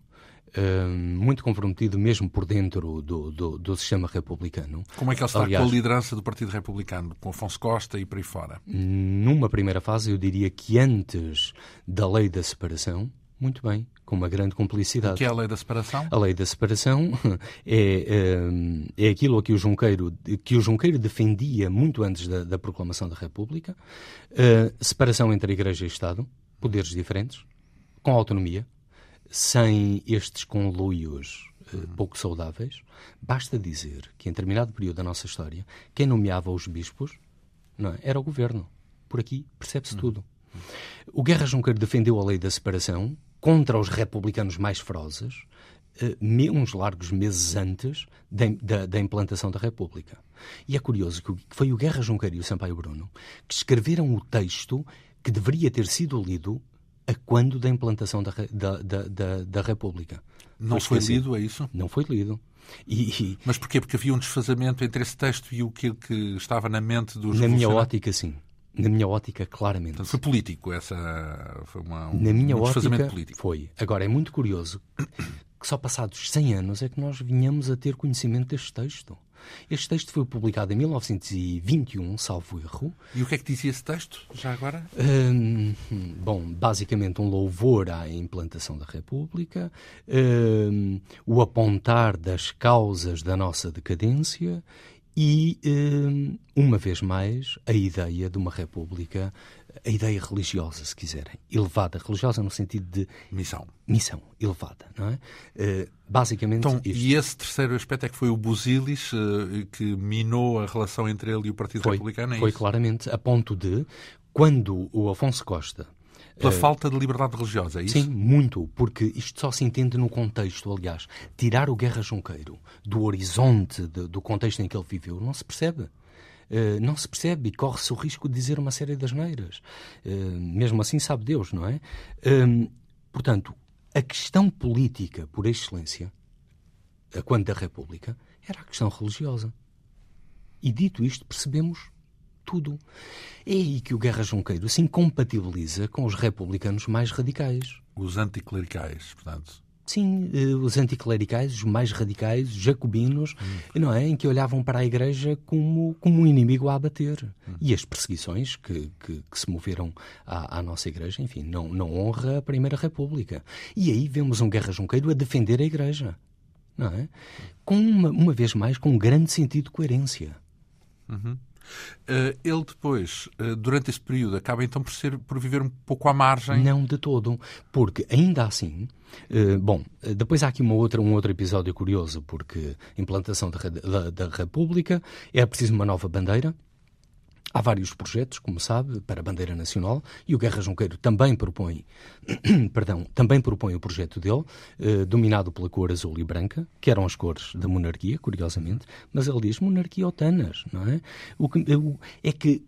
Uh, muito comprometido mesmo por dentro do, do, do, sistema republicano. Como é que ele está Aliás, com a liderança do Partido Republicano, com Afonso Costa e por aí fora? Numa primeira fase, eu diria que antes da lei da separação, muito bem, com uma grande cumplicidade. O que é a lei da separação? A lei da separação é, é, é aquilo que o, Junqueiro, que o Junqueiro defendia muito antes da, da proclamação da República. Uh, separação entre Igreja e Estado, poderes diferentes, com autonomia, sem estes conluios uh, pouco saudáveis. Basta dizer que em determinado período da nossa história, quem nomeava os bispos não é? era o governo. Por aqui percebe-se uhum. tudo. O Guerra Junqueiro defendeu a lei da separação, contra os republicanos mais ferozes, eh, uns largos meses antes da, da, implantação da República. E é curioso que foi o Guerra Junqueiro e o Sampaio Bruno que escreveram o texto que deveria ter sido lido a quando da implantação da, da, da, da República. Não foi, foi lido, é isso? Não foi lido. E... Mas porquê? Porque havia um desfazamento entre esse texto e o que, que estava na mente dos Na minha ótica, sim. Na minha ótica, claramente. Foi político, essa foi uma, um, Na minha um ótica, político. Foi. Agora, é muito curioso que só passados 100 anos é que nós vinhamos a ter conhecimento deste texto. Este texto foi publicado em 1921, salvo erro. E o que é que dizia esse texto, já agora? Hum, bom, basicamente um louvor à implantação da República, hum, o apontar das causas da nossa decadência e, hum, uma vez mais, a ideia de uma república, a ideia religiosa, se quiserem, elevada, religiosa no sentido de missão, missão elevada, não é? Uh, basicamente. Então, isto. e esse terceiro aspecto é que foi o Busilis uh, que minou a relação entre ele e o Partido foi, Republicano. É foi isso? claramente a ponto de quando o Afonso Costa pela uh, falta de liberdade religiosa, é isso? Sim, muito, porque isto só se entende no contexto. Aliás, tirar o Guerra Junqueiro do horizonte de, do contexto em que ele viveu não se percebe. Uh, não se percebe e corre-se o risco de dizer uma série de asneiras. Uh, mesmo assim, sabe Deus, não é? Uh, portanto, a questão política, por excelência, a quando da República, era a questão religiosa. E dito isto, percebemos tudo. É aí que o Guerra Junqueiro se incompatibiliza com os republicanos mais radicais. Os anticlericais, portanto. Sim, eh, os anticlericais, os mais radicais, os jacobinos, hum. não é? em que olhavam para a Igreja como, como um inimigo a abater. Hum. E as perseguições que, que, que se moveram à, à, nossa Igreja, enfim, não, não honra a Primeira República. E aí vemos um Guerra Junqueiro a defender a Igreja. Não é? Com uma, uma vez mais, com um grande sentido de coerência. Uhum. Uh, ele depois, uh, durante esse período, acaba então por, ser, por viver um pouco à margem? Não de todo, porque ainda assim, uh, bom, depois há aqui uma outra, um outro episódio curioso, porque implantação da, da, da República, é preciso uma nova bandeira, Há vários projetos, como sabe, para a bandeira nacional e o Guerra Junqueiro também propõe, perdão, também propõe o projeto dele, eh, dominado pela cor azul e branca, que eram as cores da monarquia, curiosamente, mas ele diz monarquia otanas, não é? O que, o, é que,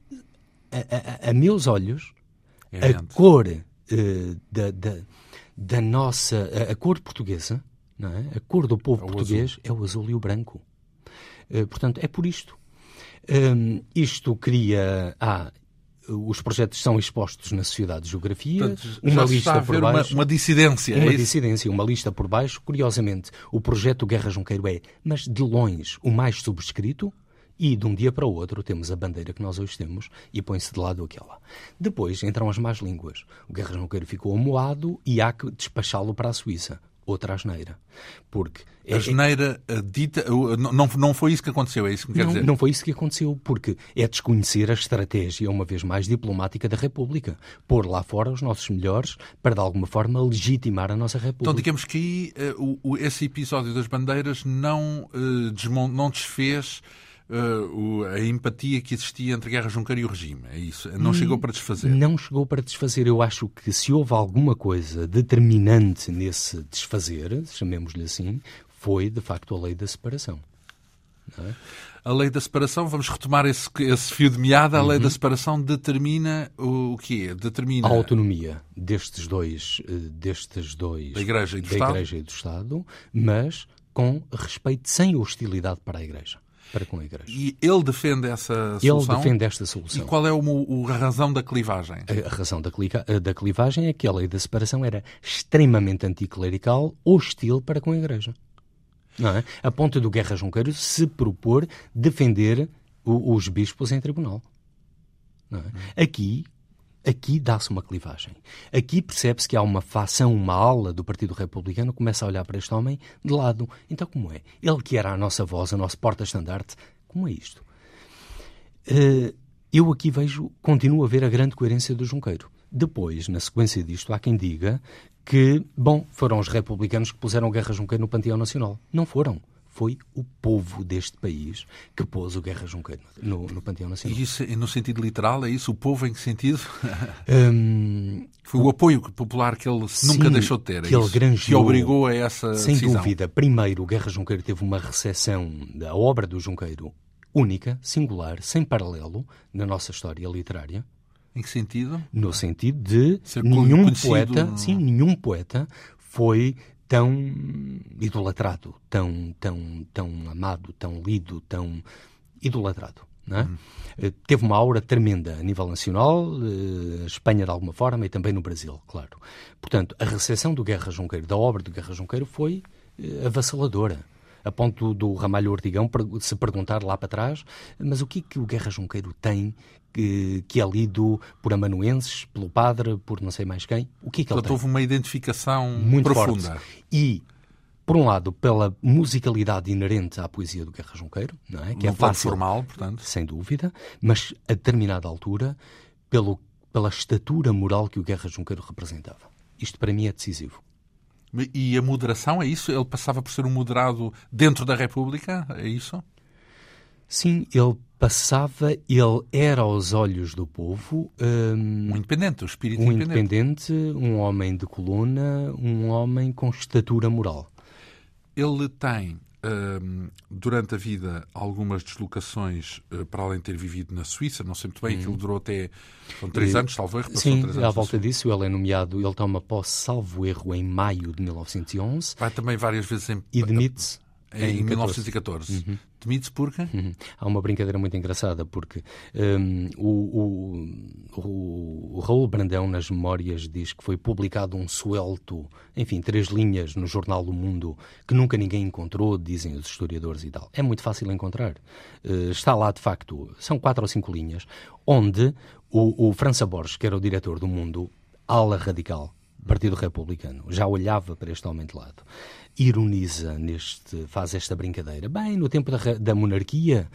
a, a, a meus olhos, é a cor uh, da, da, da, nossa. A, a, cor portuguesa, não é? a cor do povo é português azul. é o azul e o branco. Uh, portanto, é por isto. Um, isto cria. Ah, os projetos são expostos na Sociedade de Geografia, Portanto, uma lista por baixo. Uma, uma dissidência, Uma é dissidência, uma lista por baixo. Curiosamente, o projeto Guerra Junqueiro é, mas de longe, o mais subscrito, e de um dia para o outro temos a bandeira que nós hoje temos e põe-se de lado aquela. Depois entram as más línguas. O Guerra Junqueiro ficou amoado e há que despachá-lo para a Suíça outra asneira. Porque a asneira é, dita. Não, não foi isso que aconteceu, é isso que me quer não, dizer? Não foi isso que aconteceu, porque é desconhecer a estratégia, uma vez mais, diplomática da República. Pôr lá fora os nossos melhores para, de alguma forma, legitimar a nossa República. Então, digamos que aí o, esse episódio das bandeiras não, uh, não desfez uh, a empatia que existia entre Guerra Junqueira e o regime. É isso. Não chegou para desfazer. Não chegou para desfazer. Eu acho que se houve alguma coisa determinante nesse desfazer, chamemos-lhe assim, foi de facto a lei da separação. É? A lei da separação, vamos retomar esse, esse fio de meada, a lei da uhum. separação determina o, o quê? Determina a autonomia destes dois, eh, destes dois da Igreja e do, da Estado. Igreja e do Estado, mas com respeito, sem hostilidade para a Igreja para com a Igreja. E ele defende essa solução? Ele defende esta solução. E qual é o, o, a razão da clivagem? A, razão da, da clivagem é que a lei da separação era extremamente anticlerical, hostil para com a Igreja. Não é? A ponto do Guerra Junqueiro se propor defender o, os bispos em tribunal. É? Aqui, Aqui dá-se uma clivagem. Aqui percebe-se que há uma facção, uma ala do Partido Republicano começa a olhar para este homem de lado. Então, como é? Ele que era a nossa voz, a nosso porta-estandarte, como é isto? Uh, eu aqui vejo, continuo a ver a grande coerência do Junqueiro. Depois, na sequência disto, há quem diga que, bom, foram os republicanos que puseram Guerra Junqueiro no Panteão Nacional. Não foram foi o povo deste país que pôs o Guerra Junqueiro no, no Panteão Nacional. E isso no sentido literal, é isso? O povo em que sentido? Um, foi o apoio popular que ele sim, nunca deixou de ter, é que, ele granjeou, que obrigou a essa Sem decisão. dúvida. Primeiro, o Guerra Junqueiro teve uma recepção da obra do Junqueiro única, singular, sem paralelo na nossa história literária. Em que sentido? No sentido de Ser nenhum poeta, sim, nenhum poeta foi tão idolatrado, tão, tão, tão amado, tão lido, tão idolatrado. É? Uhum. Teve uma aura tremenda a nível nacional, eh, Espanha de alguma forma e também no Brasil, claro. Portanto, a recepção do Guerra Junqueiro, da obra do Guerra Junqueiro, foi eh, avassaladora a ponto do Ramalho Ortigão se perguntar lá para trás, mas o que é que o Guerra Junqueiro tem que, que é lido por amanuenses, pelo padre, por não sei mais quem? O que é que Portanto, ele tem? houve uma identificação Muito profunda. Forte. E por um lado, pela musicalidade inerente à poesia do Guerra Junqueiro, não é? Que é fácil, formal, portanto. Sem dúvida, mas a determinada altura, pelo, pela estatura moral que o Guerra Junqueiro representava. Isto para mim é decisivo. E a moderação, é isso? Ele passava por ser um moderado dentro da República? É isso? Sim, ele passava, ele era aos olhos do povo um, um independente, o espírito um independente, um homem de coluna, um homem com estatura moral. Ele tem durante a vida algumas deslocações uh, para além de ter vivido na Suíça, não sei muito bem, aquilo hum. durou até são três anos, salvo erro. Sim, três anos à volta disso ele é nomeado, ele toma posse, salvo erro, em maio de 1911. Vai também várias vezes em... E demite-se em, em 1914. Uhum. Demite-se porque? Uhum. Há uma brincadeira muito engraçada, porque um, o, o, o, Raul Brandão, nas memórias, diz que foi publicado um suelto, enfim, três linhas no jornal do Mundo, que nunca ninguém encontrou, dizem os historiadores e tal. É muito fácil encontrar. Uh, está lá, de facto, são quatro ou cinco linhas, onde o, o França Borges, que era o diretor do Mundo, ala radical, Partido Republicano, já olhava para este homem de lado ironiza neste, faz esta brincadeira. Bem, no tempo da, da monarquia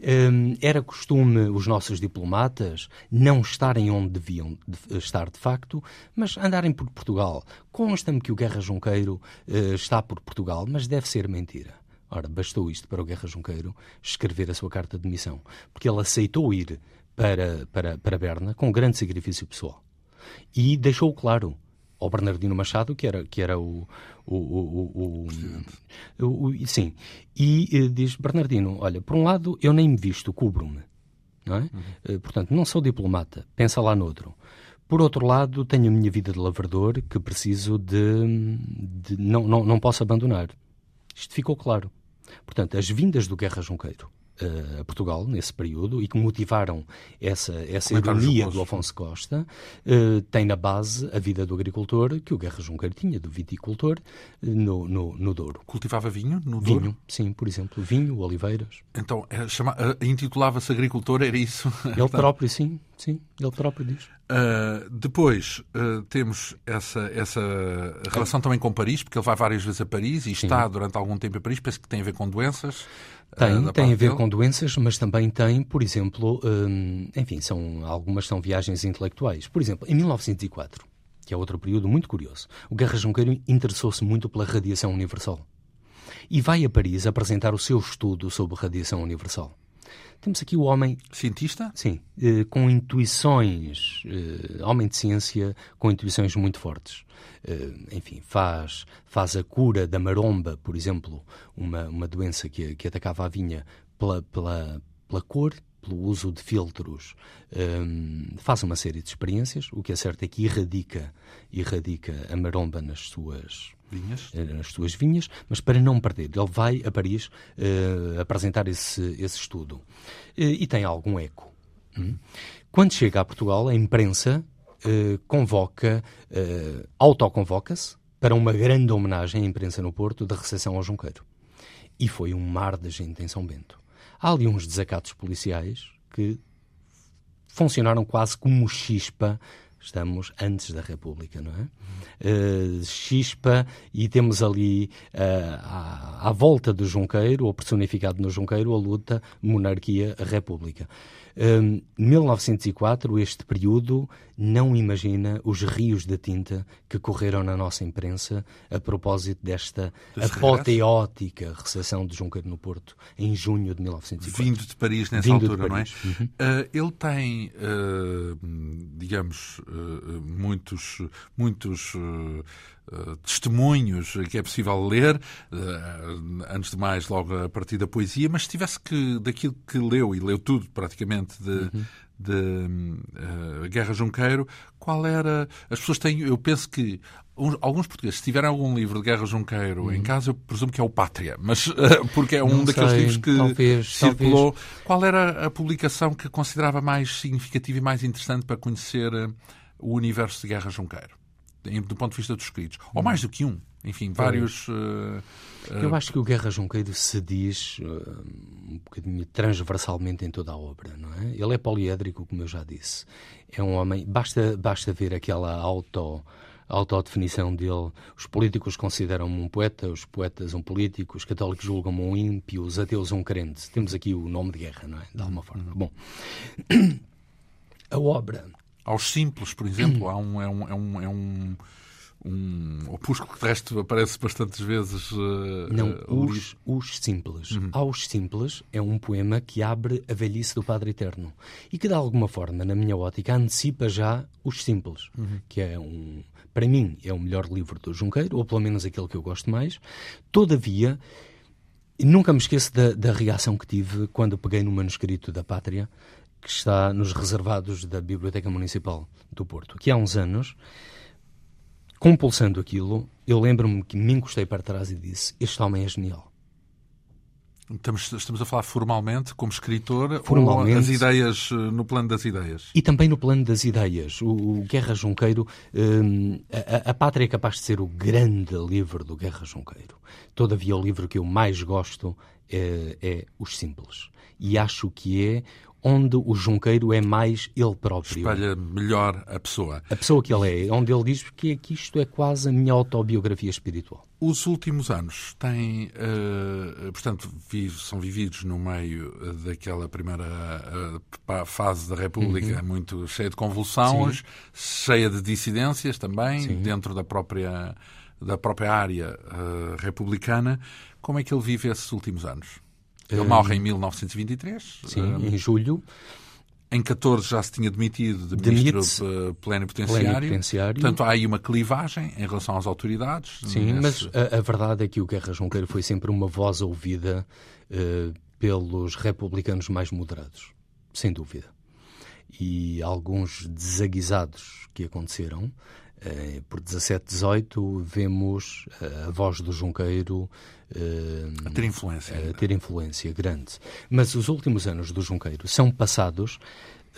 hum, era costume os nossos diplomatas não estarem onde deviam de, estar de facto, mas andarem por Portugal. Consta-me que o Guerra Junqueiro uh, está por Portugal, mas deve ser mentira. Ora, bastou isto para o Guerra Junqueiro escrever a sua carta de demissão, porque ele aceitou ir para, para, para Berna com grande sacrifício pessoal. E deixou claro ao Bernardino Machado, que era, que era o, o, o, o, o sim. E uh, diz Bernardino: Olha, por um lado, eu nem me visto, cubro-me. Não é? Uhum. Uh, portanto, não sou diplomata, pensa lá noutro. Por outro lado, tenho a minha vida de lavrador que preciso de. de não, não, não posso abandonar. Isto ficou claro. Portanto, as vindas do Guerra Junqueiro a Portugal nesse período e que motivaram essa, essa ironia do Afonso Costa, uh, tem na base a vida do agricultor que o Guerra Junqueiro tinha, do viticultor, no, no, no Douro. Cultivava vinho no Douro? Vinho, sim, por exemplo, vinho, oliveiras. Então, intitulava-se agricultor, era isso? Ele próprio, sim, sim, ele próprio diz. Uh, depois uh, temos essa, essa relação também com Paris, porque ele vai várias vezes a Paris e Sim. está durante algum tempo em Paris, penso que tem a ver com doenças. Tem, uh, tem a ver dele. com doenças, mas também tem, por exemplo, um, enfim, são, algumas são viagens intelectuais. Por exemplo, em 1904, que é outro período muito curioso, o Guerra Junqueiro interessou-se muito pela radiação universal. E vai a Paris apresentar o seu estudo sobre radiação universal. Temos aqui o homem. Cientista? Sim, eh, com intuições, eh, homem de ciência com intuições muito fortes. Eh, enfim, faz, faz a cura da maromba, por exemplo, uma, uma doença que, que atacava a vinha pela, pela, pela cor pelo uso de filtros, um, faz uma série de experiências. O que é certo é que erradica, erradica a maromba nas suas vinhas, eh, nas suas vinhas mas para não perder, ele vai a Paris uh, apresentar esse, esse estudo. Uh, e tem algum eco. Hum? Quando chega a Portugal, a imprensa uh, convoca, autoconvoca-se para uma grande homenagem à imprensa no Porto da recepção ao Junqueiro. E foi um mar de gente em São Bento. Há ali uns desacatos policiais que funcionaram quase como chispa. Estamos antes da República, não é? Uh, e temos ali uh, à, à, volta do Junqueiro, ou personificado no Junqueiro, a luta monarquia-república. Um, 1904, este período, não imagina os rios de tinta que correram na nossa imprensa a propósito desta apoteótica recepção de Junqueiro no Porto, em junho de 1904. Vindo de Paris nessa Vindo altura, não é? Uhum. Uh, ele tem, uh, digamos, uh, muitos, muitos testemunhos que é possível ler, uh, antes de mais, logo a partir da poesia, mas se tivesse que, daquilo que leu, e leu tudo praticamente de, uhum. de uh, Guerra Junqueiro, qual era. As pessoas têm. Eu penso que alguns portugueses, se tiverem algum livro de Guerra Junqueiro uhum. em casa, eu presumo que é o Pátria, mas porque é um Não daqueles sei, livros que talvez, circulou. Talvez. Qual era a publicação que considerava mais significativa e mais interessante para conhecer o universo de Guerra Junqueiro? Do ponto de vista dos escritos. Ou mais do que um. Enfim, vários. Uh, uh... Eu acho que o Guerra Junqueiro se diz uh, um bocadinho transversalmente em toda a obra, não é? Ele é poliédrico, como eu já disse. É um homem. Basta, basta ver aquela auto autodefinição dele. Os políticos consideram-me um poeta, os poetas um político, os católicos julgam-me um ímpio, os ateus um crente. Temos aqui o nome de guerra, não é? De alguma forma. Uhum. Bom, a obra aos simples, por exemplo, há um, é um, é um, é um, um opúsculo que de resto aparece bastantes vezes. Uh, Não, uh, os, os Simples. Uhum. Aos Simples é um poema que abre a velhice do Padre Eterno e que, de alguma forma, na minha ótica, antecipa já os Simples, uhum. que é um. Para mim, é o melhor livro do Junqueiro, ou pelo menos aquele que eu gosto mais. Todavia, nunca me esqueço da, da reação que tive quando peguei no manuscrito da Pátria que está nos reservados da Biblioteca Municipal do Porto. Que há uns anos, compulsando aquilo, eu lembro-me que me encostei para trás e disse: Este homem é genial. Estamos, estamos a falar formalmente, como escritor, formalmente, ou as ideias, eh, no plano das ideias? E também no plano das ideias. O, o Guerra Junqueiro, um, a, a Pátria é capaz de ser o grande livro do Guerra Junqueiro. Todavia, o livro que eu mais gosto é, é Os Simples. E acho que é onde o Junqueiro é mais ele próprio. Espalha melhor a pessoa. A pessoa que ele é, onde ele diz que, que isto é quase a minha autobiografia espiritual. Os últimos anos têm, uh, portanto, vive, são vividos no meio daquela primeira uh, fase da República, uhum. muito cheia de convulsões, Sim. cheia de dissidências também, Sim. dentro da própria, da própria área uh, republicana. Como é que ele vive esses últimos anos? Ele morre em 1923. Sim, um, em julho. Em 14 já se tinha demitido de ministro plenipotenciário. plenipotenciário. Portanto, há aí uma clivagem em relação às autoridades. Sim, nesse... mas a, a, verdade é que o Guerra Junqueiro foi sempre uma voz ouvida uh, pelos republicanos mais moderados, sem dúvida. e alguns desaguisados que aconteceram. Eh, por 17, 18, vemos eh, a voz do Junqueiro a ter influência. A ter influência grande. Mas os últimos anos do Junqueiro são passados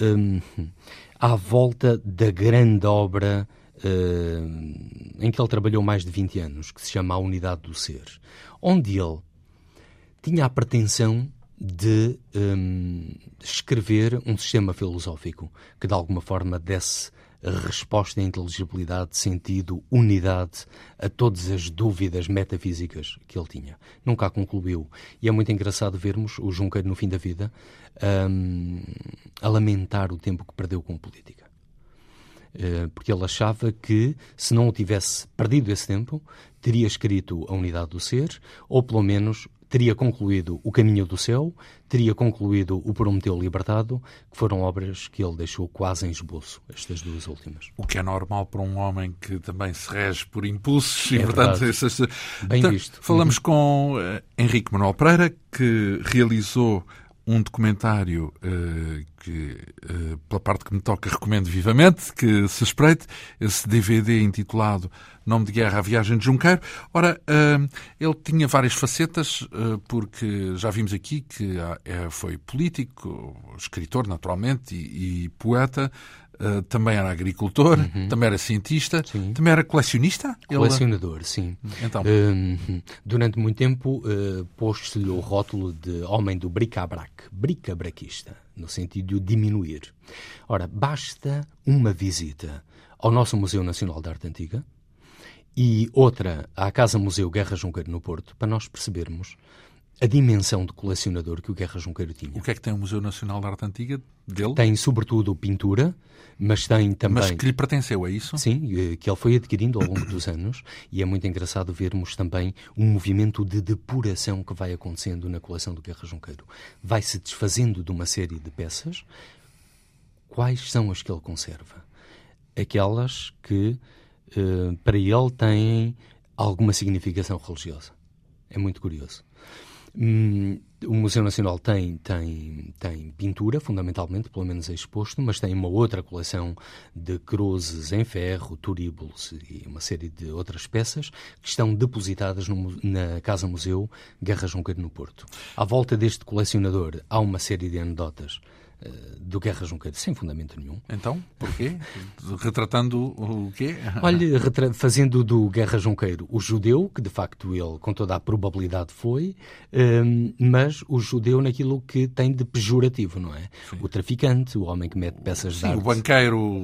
um, à volta da grande obra uh, em que ele trabalhou mais de 20 anos, que se chama A Unidade do Ser, onde ele tinha a pretensão de um, escrever um sistema filosófico que de alguma forma desse resposta à inteligibilidade, sentido, unidade a todas as dúvidas metafísicas que ele tinha. Nunca a concluiu. E é muito engraçado vermos o Junqueiro no fim da vida um, a lamentar o tempo que perdeu com política. Uh, porque ele achava que, se não tivesse perdido esse tempo, teria escrito A Unidade do Ser, ou pelo menos teria concluído O Caminho do Céu, teria concluído O Prometeu Libertado, que foram obras que ele deixou quase em esboço, estas duas últimas. O que é normal para um homem que também se rege por impulsos é e, portanto, essas... Bem então, visto. Falamos uhum. com uh, Henrique Manuel Pereira, que realizou um documentário uh, que, uh, pela parte que me toca, recomendo vivamente que se espreite, esse DVD intitulado Nome de Guerra, A Viagem de Junqueiro. Ora, uh, ele tinha várias facetas, porque já vimos aqui que é, foi político, escritor, naturalmente, e, e poeta, Uh, também era agricultor, uhum. também era cientista, sim. também era colecionista? Colecionador, Ele... sim. Então. Uh, durante muito tempo uh, pôs-se-lhe o rótulo de homem do bric-a-brac, bric-a-braquista, no sentido de o diminuir. Ora, basta uma visita ao nosso Museu Nacional de Arte Antiga e outra à Casa Museu Guerra Junqueiro no Porto para nós percebermos a dimensão de colecionador que o Guerra Junqueiro tinha. O que é que tem o Museu Nacional de Arte Antiga dele? Tem, sobretudo, pintura, mas tem também... Mas que lhe pertenceu, é isso? Sim, eh, que ele foi adquirindo ao longo dos anos e é muito engraçado vermos também um movimento de depuração que vai acontecendo na coleção do Guerra Junqueiro. Vai-se desfazendo de uma série de peças. Quais são as que ele conserva? Aquelas que, eh, para ele, têm alguma significação religiosa. É muito curioso. Hum, o Museu Nacional tem, tem, tem pintura, fundamentalmente, pelo menos é exposto, mas tem uma outra coleção de cruzes em ferro, turíbulos e uma série de outras peças que estão depositadas no, na Casa Museu Guerra Junqueiro no Porto. À volta deste colecionador há uma série de anedotas do Guerra Junqueiro, sem fundamento nenhum. Então, porquê? Retratando o quê? Olha, fazendo do Guerra Junqueiro o judeu, que de facto ele, com toda a probabilidade, foi, um, mas o judeu naquilo que tem de pejorativo, não é? Sim. O traficante, o homem que mete peças Sim, de arte. o banqueiro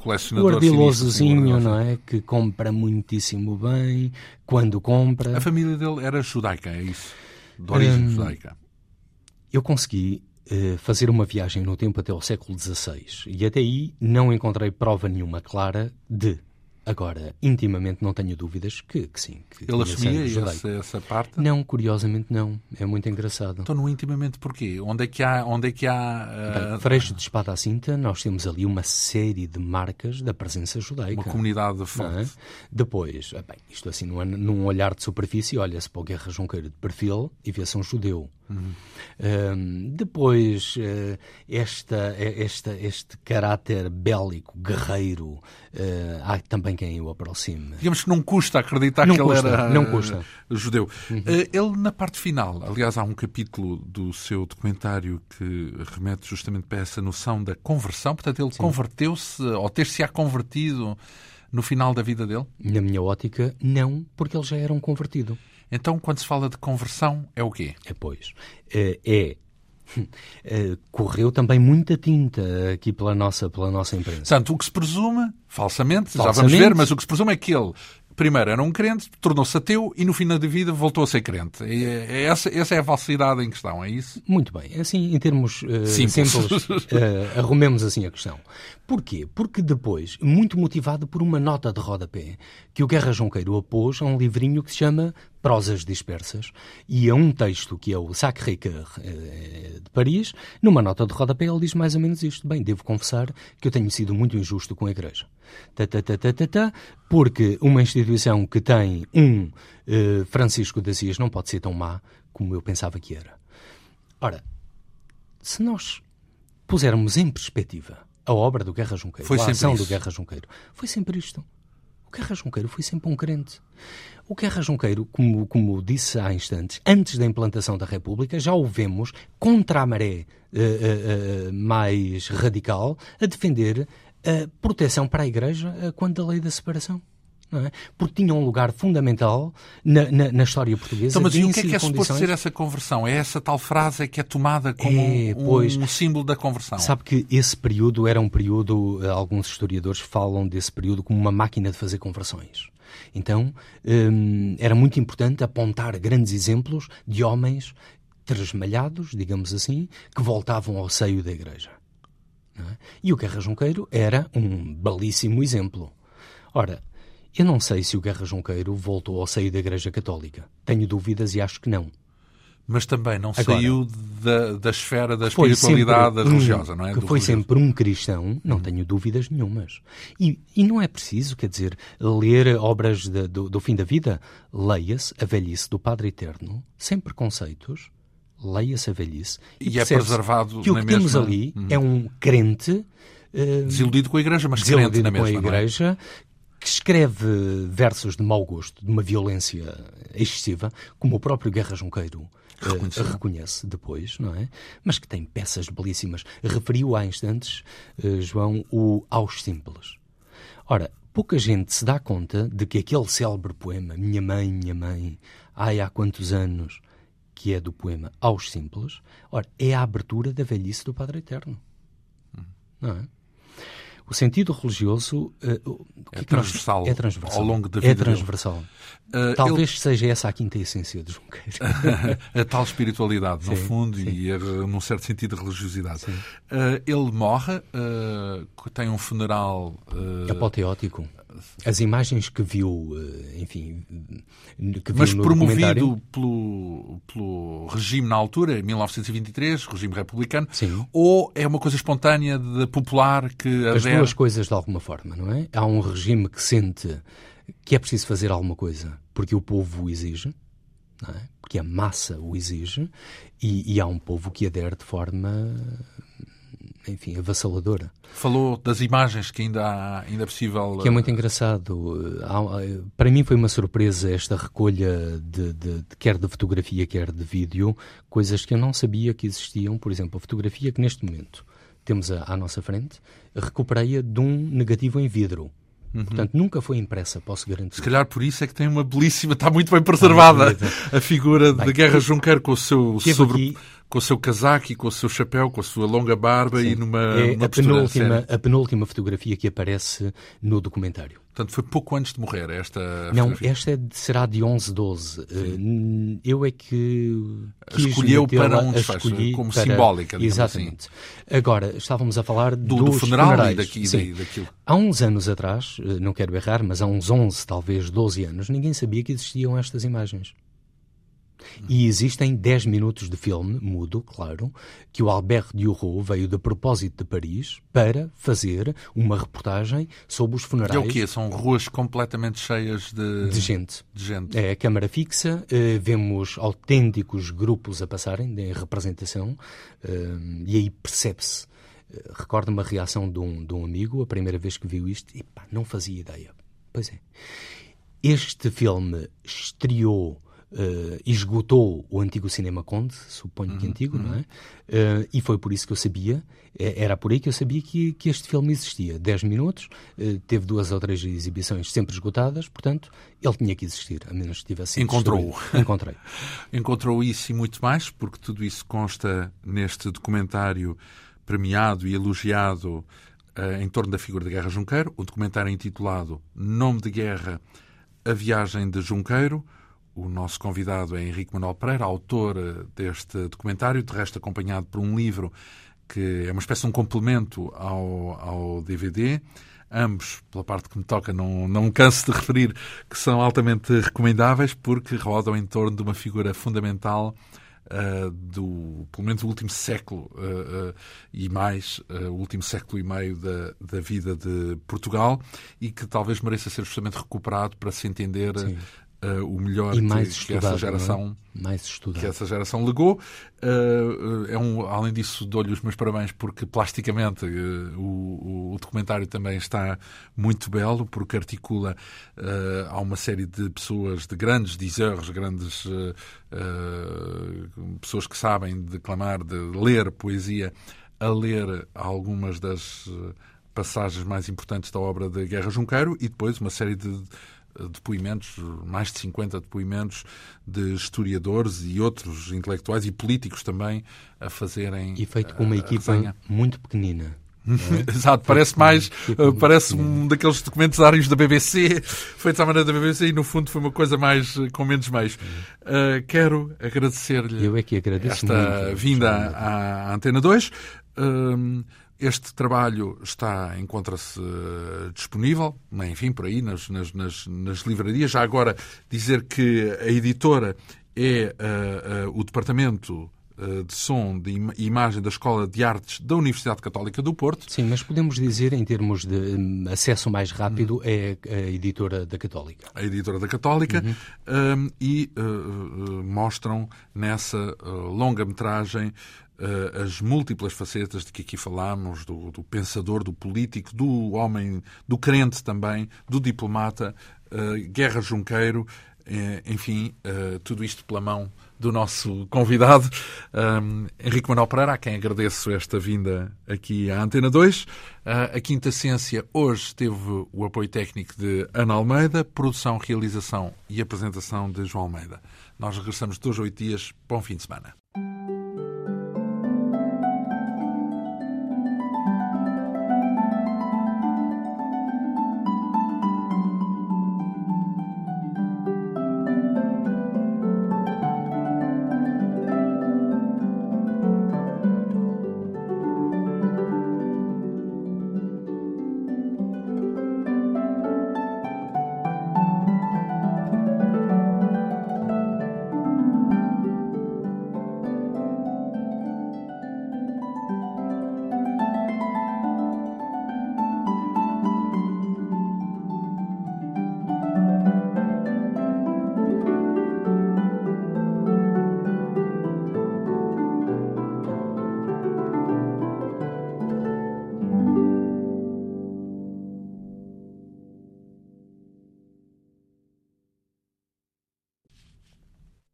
colecionador. O ardilosozinho, não é? Que compra muitíssimo bem, quando compra. A família dele era judaica, é isso? De origem um, judaica. Eu consegui eh, fazer uma viagem no tempo até ao século XVI e até aí não encontrei prova nenhuma clara de Agora, intimamente não tenho dúvidas que, que sim. Que Ele assumia essa, essa, parte? Não, curiosamente não. É muito engraçado. Então, no intimamente porquê? Onde é que há... Onde é que há uh... Bem, de espada à cinta, nós temos ali uma série de marcas da presença judaica. Uma comunidade forte. É? Depois, ah, bem, isto assim, num, num olhar de superfície, olha-se para o Guerra Junqueiro de perfil e vê-se um judeu. Uhum. Um, depois, uh, esta, esta, este caráter bélico, guerreiro, uh, há também quem o aproxime. Digamos que não custa acreditar não que custa, ele era não custa. judeu. Uhum. Uh, ele, na parte final, aliás, há um capítulo do seu documentário que remete justamente para essa noção da conversão. Portanto, ele converteu-se, ou ter-se-á convertido no final da vida dele? Na minha ótica, não, porque ele já era um convertido. Então, quando se fala de conversão, é o quê? É, pois. É, é correu também muita tinta aqui pela nossa, pela nossa imprensa. Portanto, o que se presume, falsamente, falsamente, já vamos ver, mas o que se presume é que ele primeiro era um crente, tornou-se ateu e no final da vida voltou a ser crente. É, essa, essa é a falsidade em questão, é isso? Muito bem. Assim, em termos uh, simples, simples uh, arrumemos assim a questão. Porquê? Porque depois, muito motivado por uma nota de rodapé que o Guerra Junqueiro apôs a um livrinho que se chama Prosas Dispersas e a um texto que é o Sacré-Cœur eh, de Paris, numa nota de rodapé ele diz mais ou menos isto. Bem, devo confessar que eu tenho sido muito injusto com a Igreja. Ta, ta, ta, ta, ta, ta, porque uma instituição que tem um uh, Francisco de Assis não pode ser tão má como eu pensava que era. Ora, se nós pusermos em perspectiva a obra do Guerra Junqueiro, foi a ação isso. do Guerra Junqueiro, foi sempre isto. O Guerra Junqueiro foi sempre um crente. O Guerra Junqueiro, como, como disse há instantes, antes da implantação da República, já o vemos contra a maré uh, uh, mais radical a defender a proteção para a Igreja quando a lei da separação. É? Porque tinha um lugar fundamental na, na, na história portuguesa. Então, mas e o que é que é suposto ser essa conversão? É essa tal frase que é tomada como é, pois, um, símbolo da conversão? Sabe que esse período era um período, alguns historiadores falam desse período como uma máquina de fazer conversões. Então, hum, era muito importante apontar grandes exemplos de homens tresmalhados, digamos assim, que voltavam ao seio da Igreja. É? E o Guerra Junqueiro era um belíssimo exemplo. Ora, eu não sei se o Guerra Junqueiro voltou ao seio da Igreja Católica. Tenho dúvidas e acho que não. Mas também não Agora, saiu da, da esfera da espiritualidade religiosa, não é? Que Do foi religioso. sempre um cristão, não hum. tenho dúvidas nenhumas. E, e não é preciso, quer dizer, ler obras de, do, do fim da vida. Leia-se a velhice do Padre Eterno, sem preconceitos, leia-se a velhice. E, e é preservado que o que mesma... temos ali hum. é um crente. Uh, desiludido com a Igreja, mas crente na mesma, com a Igreja, que escreve versos de mau gosto, de uma violência excessiva, como o próprio Guerra Junqueiro uh, reconhece depois, não é? Mas que tem peças belíssimas. Referiu há instantes, uh, João, o Aos Simples. Ora, pouca gente se dá conta de que aquele célebre poema, Minha Mãe, Minha Mãe, ai há quantos anos, que é do poema Aos Simples, ora, é a abertura da velhice do Padre Eterno. Não é? O sentido religioso uh, é, transversal nós... é transversal ao longo da vida. É transversal. Uh, Talvez ele... seja essa a quinta essência de Junqueiro. a tal espiritualidade, sim, no fundo, sim. e a, num certo sentido, religiosidade. Uh, ele morre, tem um funeral. Apoteótico. As imagens que viu, enfim. Que viu Mas promovido pelo, pelo regime na altura, em 1923, regime republicano, Sim. ou é uma coisa espontânea, de popular, que As adere... duas coisas de alguma forma, não é? Há um regime que sente que é preciso fazer alguma coisa porque o povo o exige, não é? porque a massa o exige, e, e há um povo que adere de forma enfim, avassaladora. Falou das imagens que ainda, há, ainda é possível... Que é muito engraçado. Para mim foi uma surpresa esta recolha de, de, de, quer de fotografia, quer de vídeo, coisas que eu não sabia que existiam. Por exemplo, a fotografia que neste momento temos à, à nossa frente, recuperei-a de um negativo em vidro. Uhum. Portanto, nunca foi impressa, posso garantir. Se calhar por isso é que tem uma belíssima, está muito bem preservada a figura Bem, de Guerra Junqueiro com o seu sobre, aqui... com o seu casaco e com o seu chapéu, com a sua longa barba Sim. e numa, é numa a, penúltima, a penúltima fotografia que aparece no documentário. Portanto, foi pouco antes de morrer esta Não, fotografia. esta é de, será de 11, 12. Uh, eu é que escolheu para um desfecho, como para... simbólica. Exatamente. Assim. Agora, estávamos a falar do, do funeral funerais. e daqui, Sim. daquilo. Há uns anos atrás, não quero errar, mas há uns 11, talvez 12 anos, ninguém sabia que existiam estas imagens. E existem 10 minutos de filme, mudo, claro, que o Albert Duroux veio de propósito de Paris para fazer uma reportagem sobre os funerais. E é o quê? São ruas completamente cheias de, de gente. De gente. É a câmara fixa, eh, vemos autênticos grupos a passarem em representação eh, e aí percebe-se. Eh, Recordo-me a reação de um, de um amigo, a primeira vez que viu isto, e pá, não fazia ideia. Pois é. Este filme estreou Uh, esgotou o antigo cinema Conde, suponho Uhum, que antigo, não é? Uh, e foi por isso que eu sabia, era por aí que eu sabia que, que este filme existia. 10 minutos, uh, teve duas ou três exibições sempre esgotadas, portanto, ele tinha que existir, a menos que tivesse Encontrou. Encontrei. Encontrou isso e muito mais, porque tudo isso consta neste documentário premiado e elogiado em torno da figura de Guerra Junqueiro, o documentário intitulado Nome de Guerra, A Viagem de Junqueiro, o nosso convidado é Henrique Manuel Pereira, autor deste documentário, de resto acompanhado por um livro que é uma espécie de um complemento ao, ao DVD. Ambos, pela parte que me toca, não, não me canso de referir que são altamente recomendáveis porque rodam em torno de uma figura fundamental uh, do, pelo menos, do último século uh, uh, e mais, o último século e meio da, da vida de Portugal e que talvez mereça ser justamente recuperado para se entender. Uh, o melhor e mais que, estudado, que essa geração é? mais estudado. que essa geração legou. Uh, é um, além disso, dou-lhe os meus parabéns porque plasticamente uh, o, o, documentário também está muito belo, porque articula uh, a uma série de pessoas, de grandes diseurs, grandes pessoas que sabem declamar, de ler poesia, a ler algumas das passagens mais importantes da obra de Guerra Junqueiro e depois uma série de depoimentos, mais de 50 depoimentos de historiadores e outros intelectuais e políticos também a fazerem. E feito com uma equipa resenha. muito pequenina. É? Exato, parece mais, uh, parece um daqueles documentários da BBC, feitos à maneira da BBC, e no fundo foi uma coisa mais uh, com menos meios. Uh, quero agradecer-lhe é que esta muito, vinda à, à Antena 2. Este trabalho está, encontra-se uh, disponível, enfim, por aí, nas, nas, nas, nas, livrarias. Já agora dizer que a editora é uh, uh, o Departamento de Som e Imagem da Escola de Artes da Universidade Católica do Porto. Sim, mas podemos dizer, em termos de um, acesso mais rápido, é a editora da Católica. A editora da Católica uhum. um, e mostram nessa longa-metragem uh, as múltiplas facetas de que aqui falámos, do, do, pensador, do político, do homem, do crente também, do diplomata, uh, Guerra Junqueiro, uh, enfim, tudo isto pela mão do nosso convidado, um, Henrique Manuel Pereira, a quem agradeço esta vinda aqui à Antena 2. Uh, a Quinta Ciência hoje teve o apoio técnico de Ana Almeida, produção, realização e apresentação de João Almeida. Nós regressamos dois a oito dias. Bom fim de semana.